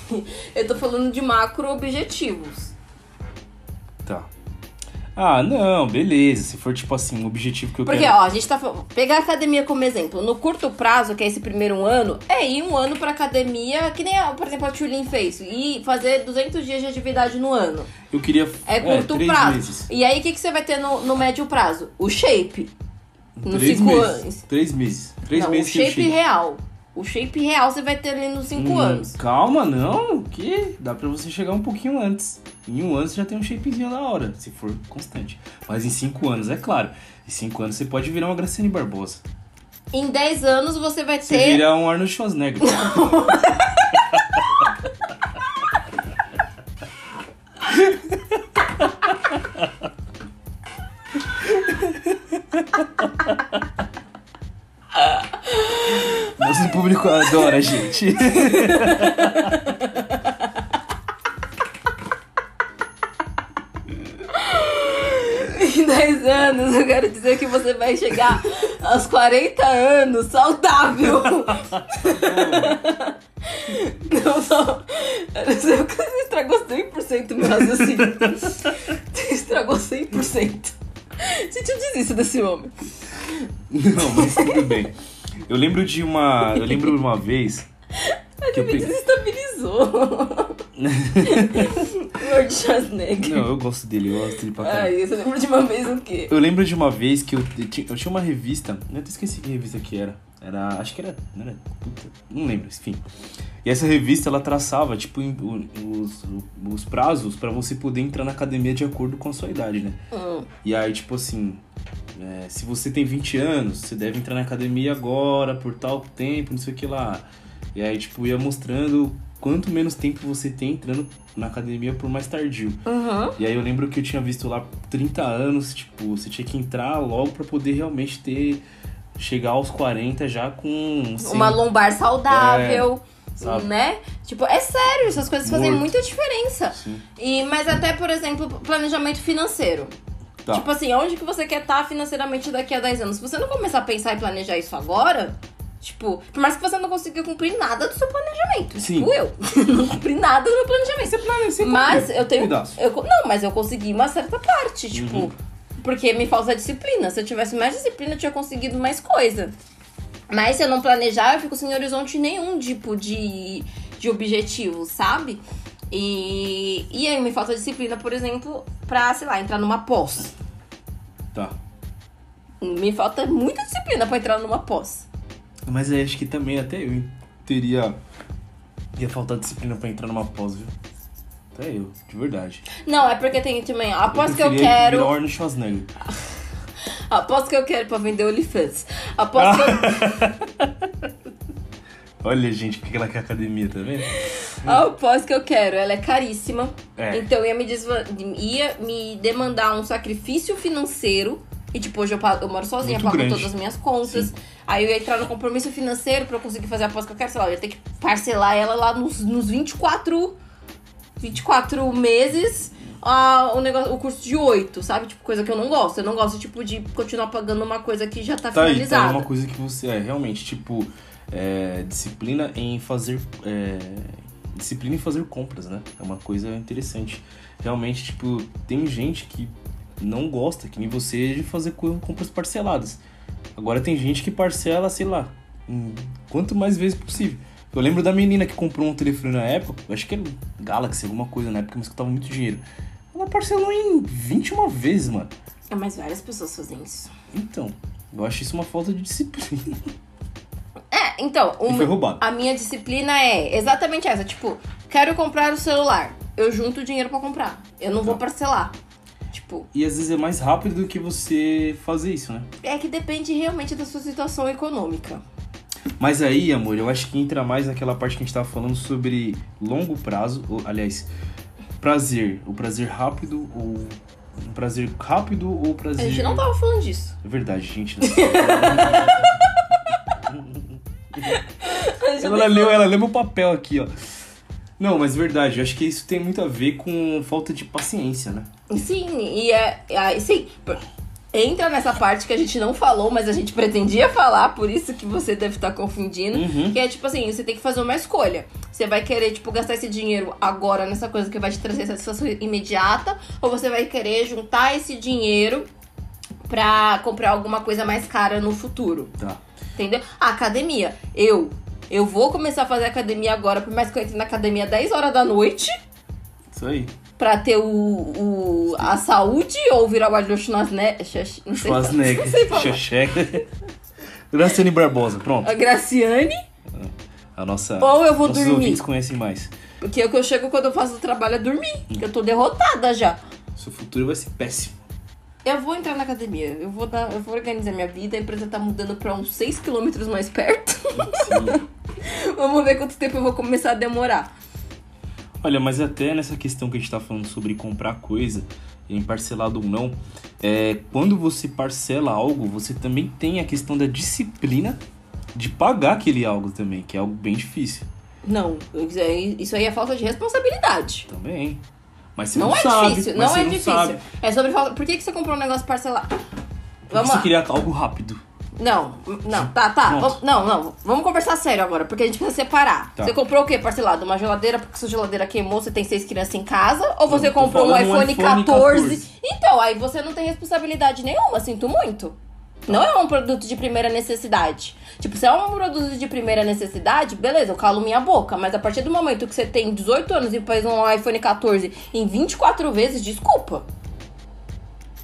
Eu tô falando de macro objetivos. Ah, não, beleza. Se for tipo assim, um objetivo que eu Porque, quero. ó, a gente tá. Pegar a academia como exemplo. No curto prazo, que é esse primeiro ano, é ir um ano pra academia, que nem, a- por exemplo, a Tulin fez. E fazer 200 dias de atividade no ano. Eu queria. É curto três prazo. Meses. E aí, o que, que você vai ter no, no médio prazo? O shape. Nos três cinco meses. anos. Três meses. Três Não, meses o shape real. O shape real você vai ter ali nos 5 Hum, anos. Calma, não. Que? Dá pra você chegar um pouquinho antes. Em um ano você já tem um shapezinho da hora, se for constante. Mas em cinco anos, é claro. Em cinco anos você pode virar uma Graciane Barbosa. Em 10 anos você vai Você ter. vira um Arnold Schwarzenegger. Nosso público adora, gente. quero dizer que você vai chegar aos 40 anos saudável. Não, só. Você estragou 100% meu raciocínio. Você estragou 100%. Gente, eu desisto desse homem. Não, mas tudo bem. Eu lembro de uma. Eu lembro de uma vez. Que me peguei- desestabilizou. Lord Schwarzenegger. Não, eu gosto dele, eu gosto dele pra caralho. Ai, você lembra de uma vez o quê? Eu lembro de uma vez que eu, eu tinha, eu tinha uma revista, eu até esqueci que revista que era. Era. Acho que era. Não era. Puta, não lembro, enfim. E essa revista ela traçava, tipo, os, os prazos pra você poder entrar na academia de acordo com a sua idade, né? Hum. E aí, tipo assim, é, se você tem 20 anos, você deve entrar na academia agora, por tal tempo, não sei o que lá. E aí, tipo, ia mostrando quanto menos tempo você tem entrando na academia por mais tardio. Uhum. E aí eu lembro que eu tinha visto lá 30 anos, tipo, você tinha que entrar logo pra poder realmente ter. chegar aos 40 já com. assim, Uma lombar saudável. sabe? Né? Tipo, é sério, essas coisas fazem Morto. muita diferença. Sim. E, mas até, por exemplo, planejamento financeiro. Tá. Tipo assim, onde que você quer estar financeiramente daqui a 10 anos? Se você não começar a pensar e planejar isso agora, tipo, por mais que você não consiga cumprir nada do seu planejamento. Sim. Tipo eu. não cumpri nada do meu planejamento. Você plane- você Mas eu tenho. Eu, não, mas eu consegui uma certa parte, tipo. Uhum. Porque me falta disciplina. Se eu tivesse mais disciplina, eu tinha conseguido mais coisa. Mas se eu não planejar, eu fico sem horizonte nenhum tipo de, de objetivo, sabe? E, e aí me falta disciplina, por exemplo, pra, sei lá, entrar numa pós. Tá. Me falta muita disciplina pra entrar numa pós. Mas aí acho que também até eu teria. ia faltar disciplina pra entrar numa pós, viu? Até eu, de verdade. Não, é porque tem também. A pós que eu quero. virar Arnold Schwarzenegger. A pós que eu quero pra vender OnlyFans. A pós que eu. Olha, gente, porque ela quer academia, tá vendo? A pós que eu quero, ela é caríssima. É. Então ia me, desva- ia me demandar um sacrifício financeiro. E tipo, hoje eu, eu moro sozinha, Muito pago grande. todas as minhas contas. Aí eu ia entrar no compromisso financeiro pra eu conseguir fazer a pós que eu quero, sei lá, eu ia ter que parcelar ela lá nos, nos 24, 24 meses. ah, o, negócio, o curso de 8, sabe? Tipo, coisa que eu não gosto. Eu não gosto, tipo, de continuar pagando uma coisa que já tá, Tá aí, tá finalizada. uma coisa que você é realmente, tipo, é, disciplina em fazer. é, disciplina em fazer compras, né? É uma coisa interessante. Realmente, tipo, tem gente que não gosta, que nem você, de fazer co- compras parceladas. Agora tem gente que parcela, sei lá, quanto mais vezes possível. Eu lembro da menina que comprou um telefone na época, eu acho que era Galaxy, alguma coisa na época, mas que tava muito dinheiro. Ela parcelou em 21 vezes, mano. É, mas várias pessoas fazem isso. Então, eu acho isso uma falta de disciplina. É, então, uma- foi roubado. a minha disciplina é exatamente essa. Tipo, quero comprar o celular. Eu junto o dinheiro pra comprar. Eu não vou Tá. parcelar. Tipo, E às vezes é mais rápido do que você fazer isso, né? é que depende realmente da sua situação econômica. Mas aí, amor, eu acho que entra mais naquela parte que a gente tava falando sobre longo prazo, ou, aliás, prazer. O prazer rápido ou. Um prazer rápido ou A prazer. gente não tava falando disso. É verdade, gente. A ela, não- leu, ela leu meu papel aqui, ó. Não, mas verdade, eu acho que isso tem muito a ver com falta de paciência, né? Sim, e é. é sim, entra nessa parte que a gente não falou, mas a gente pretendia falar, por isso que você deve estar confundindo. Uhum. Que é tipo assim, você tem que fazer uma escolha. Você vai querer, tipo, gastar esse dinheiro agora nessa coisa que vai te trazer satisfação imediata, ou você vai querer juntar esse dinheiro pra comprar alguma coisa mais cara no futuro. Tá. Entendeu? A academia. Eu. Eu vou começar a fazer academia agora, por mais que eu entre na academia 10 horas da noite. Isso aí. Pra ter o, o, a saúde ou virar o Arnold Schwarzenegger. Schwarz- Não sei. Schwarzenegger. Xexeca. Graciane Barbosa, pronto. A Graciane. A nossa. Ou eu vou nossos dormir. ouvintes conhecem mais. Porque o que eu chego quando eu faço o trabalho é dormir. Porque eu tô derrotada já. Seu futuro vai ser péssimo. Eu vou entrar na academia. Eu vou, dar, eu vou organizar minha vida. A empresa tá mudando pra uns 6 km mais perto. Vamos ver quanto tempo eu vou começar a demorar. Olha, mas até nessa questão que a gente tá falando sobre comprar coisa, em parcelado ou não, é, quando você parcela algo, você também tem a questão da disciplina de pagar aquele algo também, que é algo bem difícil Não, isso aí, é falta de responsabilidade. também. Mas você Não, não, é sabe. difícil, não você é difícil. sabe. É sobre falta. Por que, que você comprou um negócio parcelado? Vamos você lá. queria algo rápido. Não, não, tá, tá. Vamos- Não, não. Vamos conversar sério agora, porque a gente precisa separar. Tá. Você comprou o quê parcelado? Uma geladeira porque sua geladeira queimou, você tem seis crianças em casa? Ou você comprou um um iPhone, iPhone 14? 14? Então, aí você não tem responsabilidade nenhuma, sinto muito. Não é um produto de primeira necessidade. Tipo, se é um produto de primeira necessidade, beleza, eu calo minha boca. Mas a partir do momento que você tem 18 anos e faz um iPhone 14 em 24 vezes, desculpa.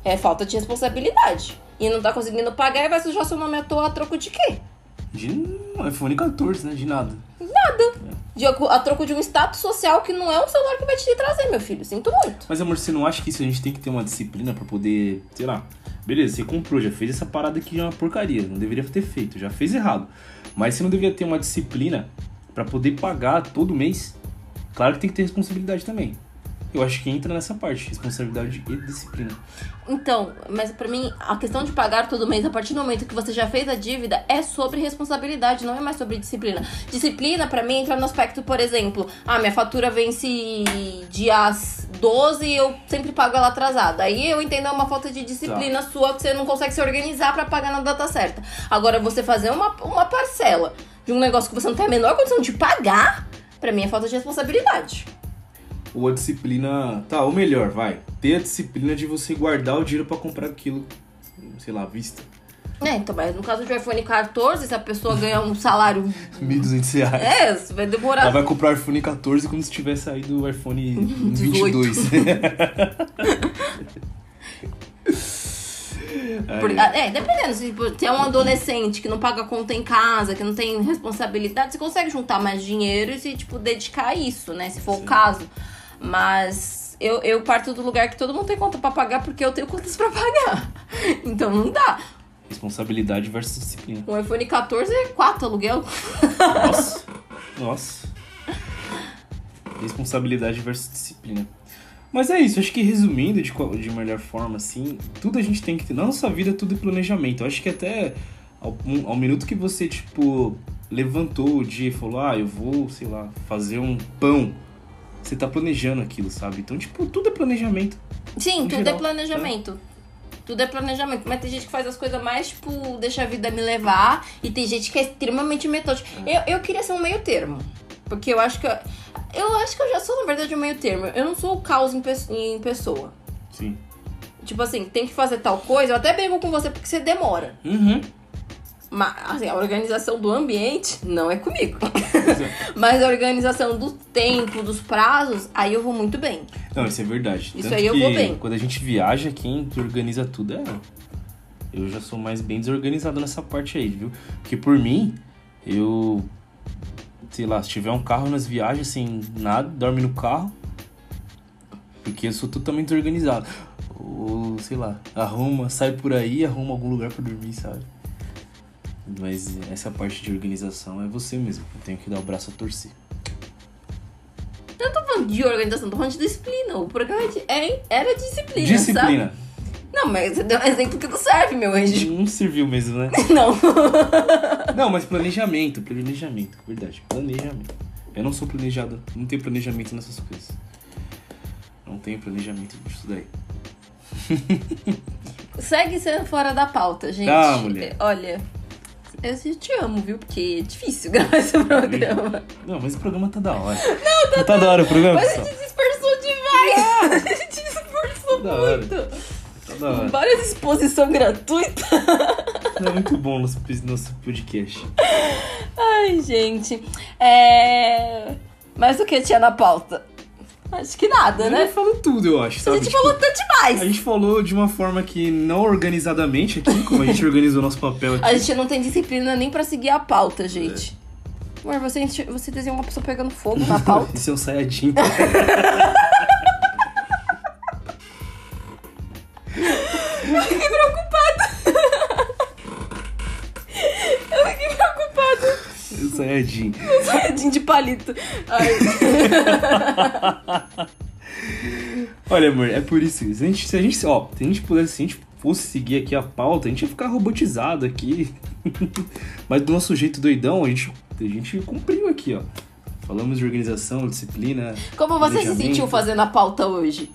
É falta de responsabilidade. E não tá conseguindo pagar e vai sujar seu nome à toa a troco de quê? De um iPhone 14, né? De nada. Nada. De, a troco de um status social que não é um celular que vai te trazer, meu filho. Sinto muito. Mas, amor, você não acha que isso a gente tem que ter uma disciplina pra poder, sei lá. Beleza, você comprou, já fez essa parada que é uma porcaria. Não deveria ter feito, já fez errado. Mas você não deveria ter uma disciplina pra poder pagar todo mês. Claro que tem que ter responsabilidade também. Eu acho que entra nessa parte, responsabilidade e disciplina. Então, mas pra mim, a questão de pagar todo mês, a partir do momento que você já fez a dívida, é sobre responsabilidade, não é mais sobre disciplina. Disciplina, pra mim, entra no aspecto, por exemplo, ah, minha fatura vence dias 12 e eu sempre pago ela atrasada. Aí eu entendo é uma falta de disciplina sua, que você não consegue se organizar pra pagar na data certa. Agora, você fazer uma, uma parcela de um negócio que você não tem a menor condição de pagar, pra mim é falta de responsabilidade. Ou a disciplina. Tá, ou melhor, vai. Ter a disciplina de você guardar o dinheiro pra comprar aquilo, sei lá, à vista. É, então, mas no caso de iPhone 14, se a pessoa ganha um salário 1.200 reais. É, você vai demorar. Ela vai comprar o iPhone 14 quando tiver saído o iPhone 22. Por- é, dependendo. Se tipo, se é um adolescente que não paga conta em casa, que não tem responsabilidade, você consegue juntar mais dinheiro e se, tipo, dedicar a isso, né? Se for o caso. Mas eu, eu parto do lugar que todo mundo tem conta pra pagar porque eu tenho contas pra pagar. Então não dá. Responsabilidade versus disciplina. Um iPhone 14 é 4 aluguel. Nossa. Nossa. Responsabilidade versus disciplina. Mas é isso, acho que resumindo de, de melhor forma, assim, tudo a gente tem que ter. Na nossa vida, tudo é planejamento. Eu acho que até ao, ao minuto que você, tipo, levantou o dia e falou, ah, eu vou, sei lá, fazer um pão. Você tá planejando aquilo, sabe? Então, tipo, tudo é planejamento. Sim, tudo geral, é planejamento. Tudo é planejamento. Mas tem gente que faz as coisas mais, tipo, deixa a vida me levar. E tem gente que é extremamente metódica. Eu, eu queria ser um meio termo. Porque eu acho que. Eu, eu acho que eu já sou, na verdade, um meio termo. Eu não sou o caos em, pe- em pessoa. Sim. Tipo assim, tem que fazer tal coisa. Eu até brigo com você porque você demora. Uhum. Mas assim, a organização do ambiente não é comigo. Mas a organização do tempo, dos prazos, aí eu vou muito bem. Não, isso é verdade. Isso Tanto aí eu vou bem. Quando a gente viaja, quem organiza tudo é. Eu já sou mais bem desorganizado nessa parte aí, viu? Porque por mim, eu. Sei lá, se tiver um carro nas viagens sem nada, dorme no carro. Porque eu sou totalmente desorganizado. Ou, sei lá, arruma, sai por aí, arruma algum lugar pra dormir, sabe? Mas essa parte de organização é você mesmo. Eu tenho que dar o braço a torcer. Eu não tô falando de organização, tô falando de disciplina. O programa de- é- era disciplina, sabe? Disciplina. Não, mas você deu um exemplo que não serve, meu anjo. Não serviu mesmo, né? Não. Não, mas planejamento, planejamento, verdade, planejamento. Eu não sou planejado, não tenho planejamento nessas coisas. Não tenho planejamento disso daí. Segue sendo fora da pauta, gente. Tá, mulher. Olha, eu te amo, viu? Porque é difícil gravar esse programa. Não, mas o programa tá da hora. Não, tá, da hora o programa, Mas a pessoal. gente se esforçou demais. A gente se esforçou Da hora. muito. Tá da hora. Várias exposição gratuita. É muito bom nosso, nosso podcast. Ai, gente. É. Mas o que tinha na pauta? Acho que nada, né? falo tudo, eu acho, A sabe? gente Tipo, falou tanto demais. a gente falou de uma forma que não organizadamente aqui, como a gente organizou nosso papel aqui. A gente não tem disciplina nem pra seguir a pauta, gente. Amor, você, você desenhou uma pessoa pegando fogo na pauta. Isso é um saiadinho. Eu fiquei preocupada. Eu fiquei preocupada. Saiadinho. Saiadinho de palito. Ai. Olha, amor, é por isso. Se a gente, se a gente, ó, se a gente pudesse, se a gente fosse seguir aqui a pauta, a gente ia ficar robotizado aqui. Mas do nosso jeito doidão, a gente, a gente cumpriu aqui, ó. Falamos de organização, disciplina. Como você se sentiu fazendo a pauta hoje?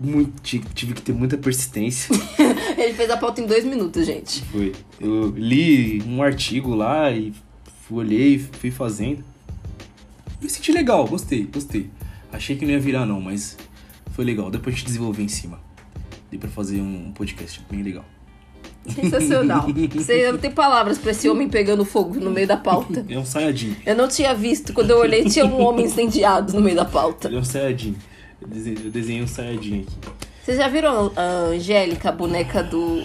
Muito, ti- tive que ter muita persistência. Ele fez a pauta em dois minutos, gente. Foi. Eu li um artigo lá e olhei, fui fazendo. Me senti legal, gostei, gostei. Achei que não ia virar não, mas foi legal. Depois a gente desenvolveu em cima. Dei pra fazer um podcast bem legal. Sensacional. Você não tem palavras pra esse homem pegando fogo no meio da pauta. É um sayajin. Eu não tinha visto, quando eu olhei, tinha um homem incendiado no meio da pauta. Ele é um sayajin. Eu desenhei, eu desenhei um sayajin aqui. Vocês já viram a Angélica, a boneca do.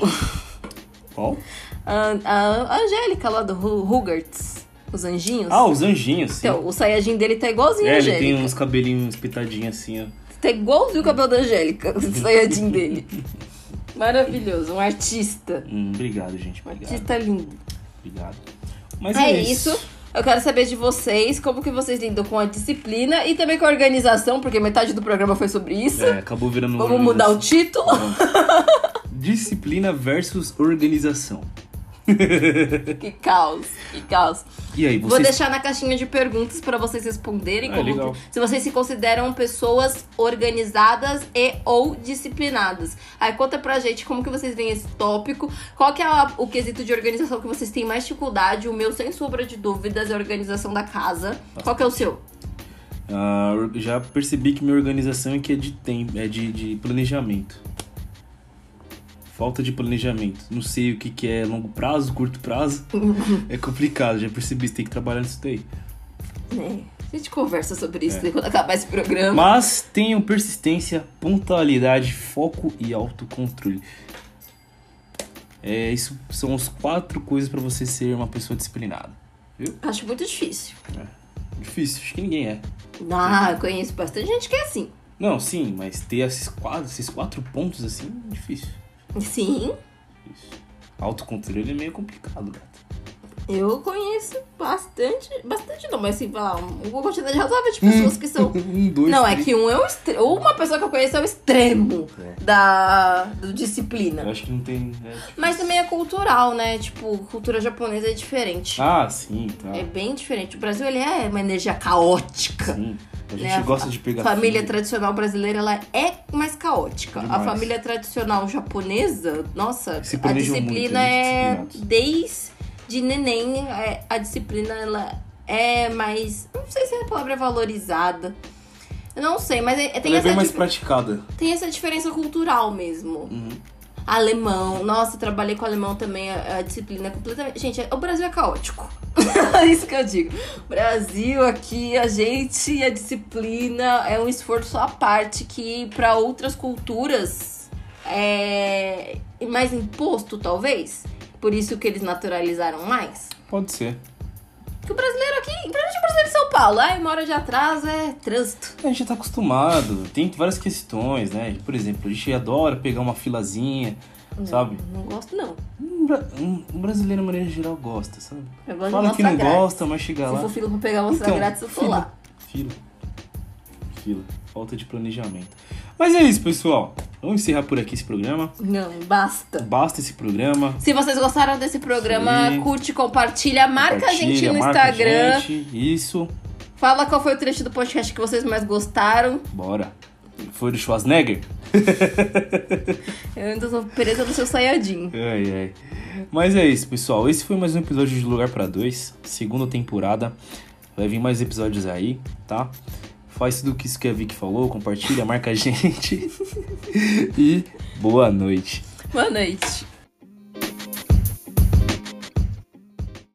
Qual? A, a- a Angélica lá do Rugerts? Os anjinhos? Ah, os anjinhos, sim. Então, o Saiyajin dele tá igualzinho a é, ele Angélica. tem uns cabelinhos espetadinhos assim, ó. Tá igualzinho o cabelo da Angélica, o Saiyajin dele. Maravilhoso, um artista. Hum, obrigado, gente. Obrigado. artista lindo. Obrigado. Mas É isso. Eu quero saber de vocês, como que vocês lidam com a disciplina e também com a organização, porque metade do programa foi sobre isso. É, acabou virando Vamos mudar o título? Disciplina versus organização. que caos, que caos. E aí, Vou vocês... deixar na caixinha de perguntas pra vocês responderem Ah, como legal. se vocês se consideram pessoas organizadas e ou disciplinadas. Aí conta pra gente como que vocês veem esse tópico, qual que é a- o quesito de organização que vocês têm mais dificuldade. O meu, sem sombra de dúvidas, é a organização da casa. Qual que é o seu? Or- já percebi que minha organização aqui é de tempo, é de, de planejamento. Falta de planejamento. Não sei o que, que é longo prazo, curto prazo. é complicado, já percebi, você tem que trabalhar nisso daí. É, a gente conversa sobre É. isso quando acabar esse programa. Mas tenham persistência, pontualidade, foco e autocontrole. É, isso são as quatro coisas pra você ser uma pessoa disciplinada. Viu? Acho muito difícil. Difícil, acho que ninguém é. Ah, eu conheço bastante gente que é assim. Não, sim, mas ter esses quatro, esses quatro pontos assim, é difícil. Sim, Isso. Autocontrole é meio complicado, gato. Eu conheço bastante. Bastante não, mas assim, falar, uma quantidade razoável de pessoas que são. Um, dois, Não, é três. que um é o extremo. Uma pessoa que eu conheço é o extremo É. da do Eu disciplina. acho que não tem. é. Mas também é cultural, né? Tipo, cultura japonesa é diferente. Ah, sim, tá. É bem diferente. O Brasil, ele é uma energia caótica. Sim. A gente né? gosta de pegar. família filho. tradicional brasileira ela é mais caótica. Demais. A família tradicional japonesa, nossa, Se a disciplina muito, é eles desde neném, é, a disciplina ela é mais, não sei se a palavra é valorizada. Eu não sei, mas é- tem Ela é essa bem mais praticada. tem essa diferença cultural mesmo. Uhum. Alemão, nossa, trabalhei com alemão também, a, a disciplina é completamente. Gente, o Brasil é caótico. Isso que eu digo. Brasil aqui, a gente, a disciplina é um esforço à parte que para outras culturas é mais imposto, talvez. Por isso que eles naturalizaram mais. Pode ser. Que o brasileiro aqui, principalmente o brasileiro de São Paulo, ai, uma hora de atraso é trânsito. A gente já tá acostumado. Tem várias questões, né? Por exemplo, a gente adora pegar uma filazinha, sabe? Não gosto, não. Um, um- brasileiro, de maneira geral, gosta, sabe? Eu gosto Fala que não grátis. gosta, mas chega Se lá. for fila pra pegar amostra Então, grátis, eu tô fila. lá. Fila. Fila. Falta de planejamento. Mas é isso, pessoal. Vamos encerrar por aqui esse programa. Não, basta. Basta esse programa. Se vocês gostaram desse programa, Sim. curte, compartilha, marca a gente Compartilha, no Instagram. gente. Isso. Fala qual foi o trecho do podcast que vocês mais gostaram. Bora. Foi do Schwarzenegger? Eu ainda tô presa no seu Sayajin. Ai, ai. Mas é isso, pessoal. Esse foi mais um episódio de Lugar pra Dois, segunda temporada. Vai vir mais episódios aí, tá? Faz tudo isso que a Vicky falou, compartilha, marca a gente. e boa noite. Boa noite.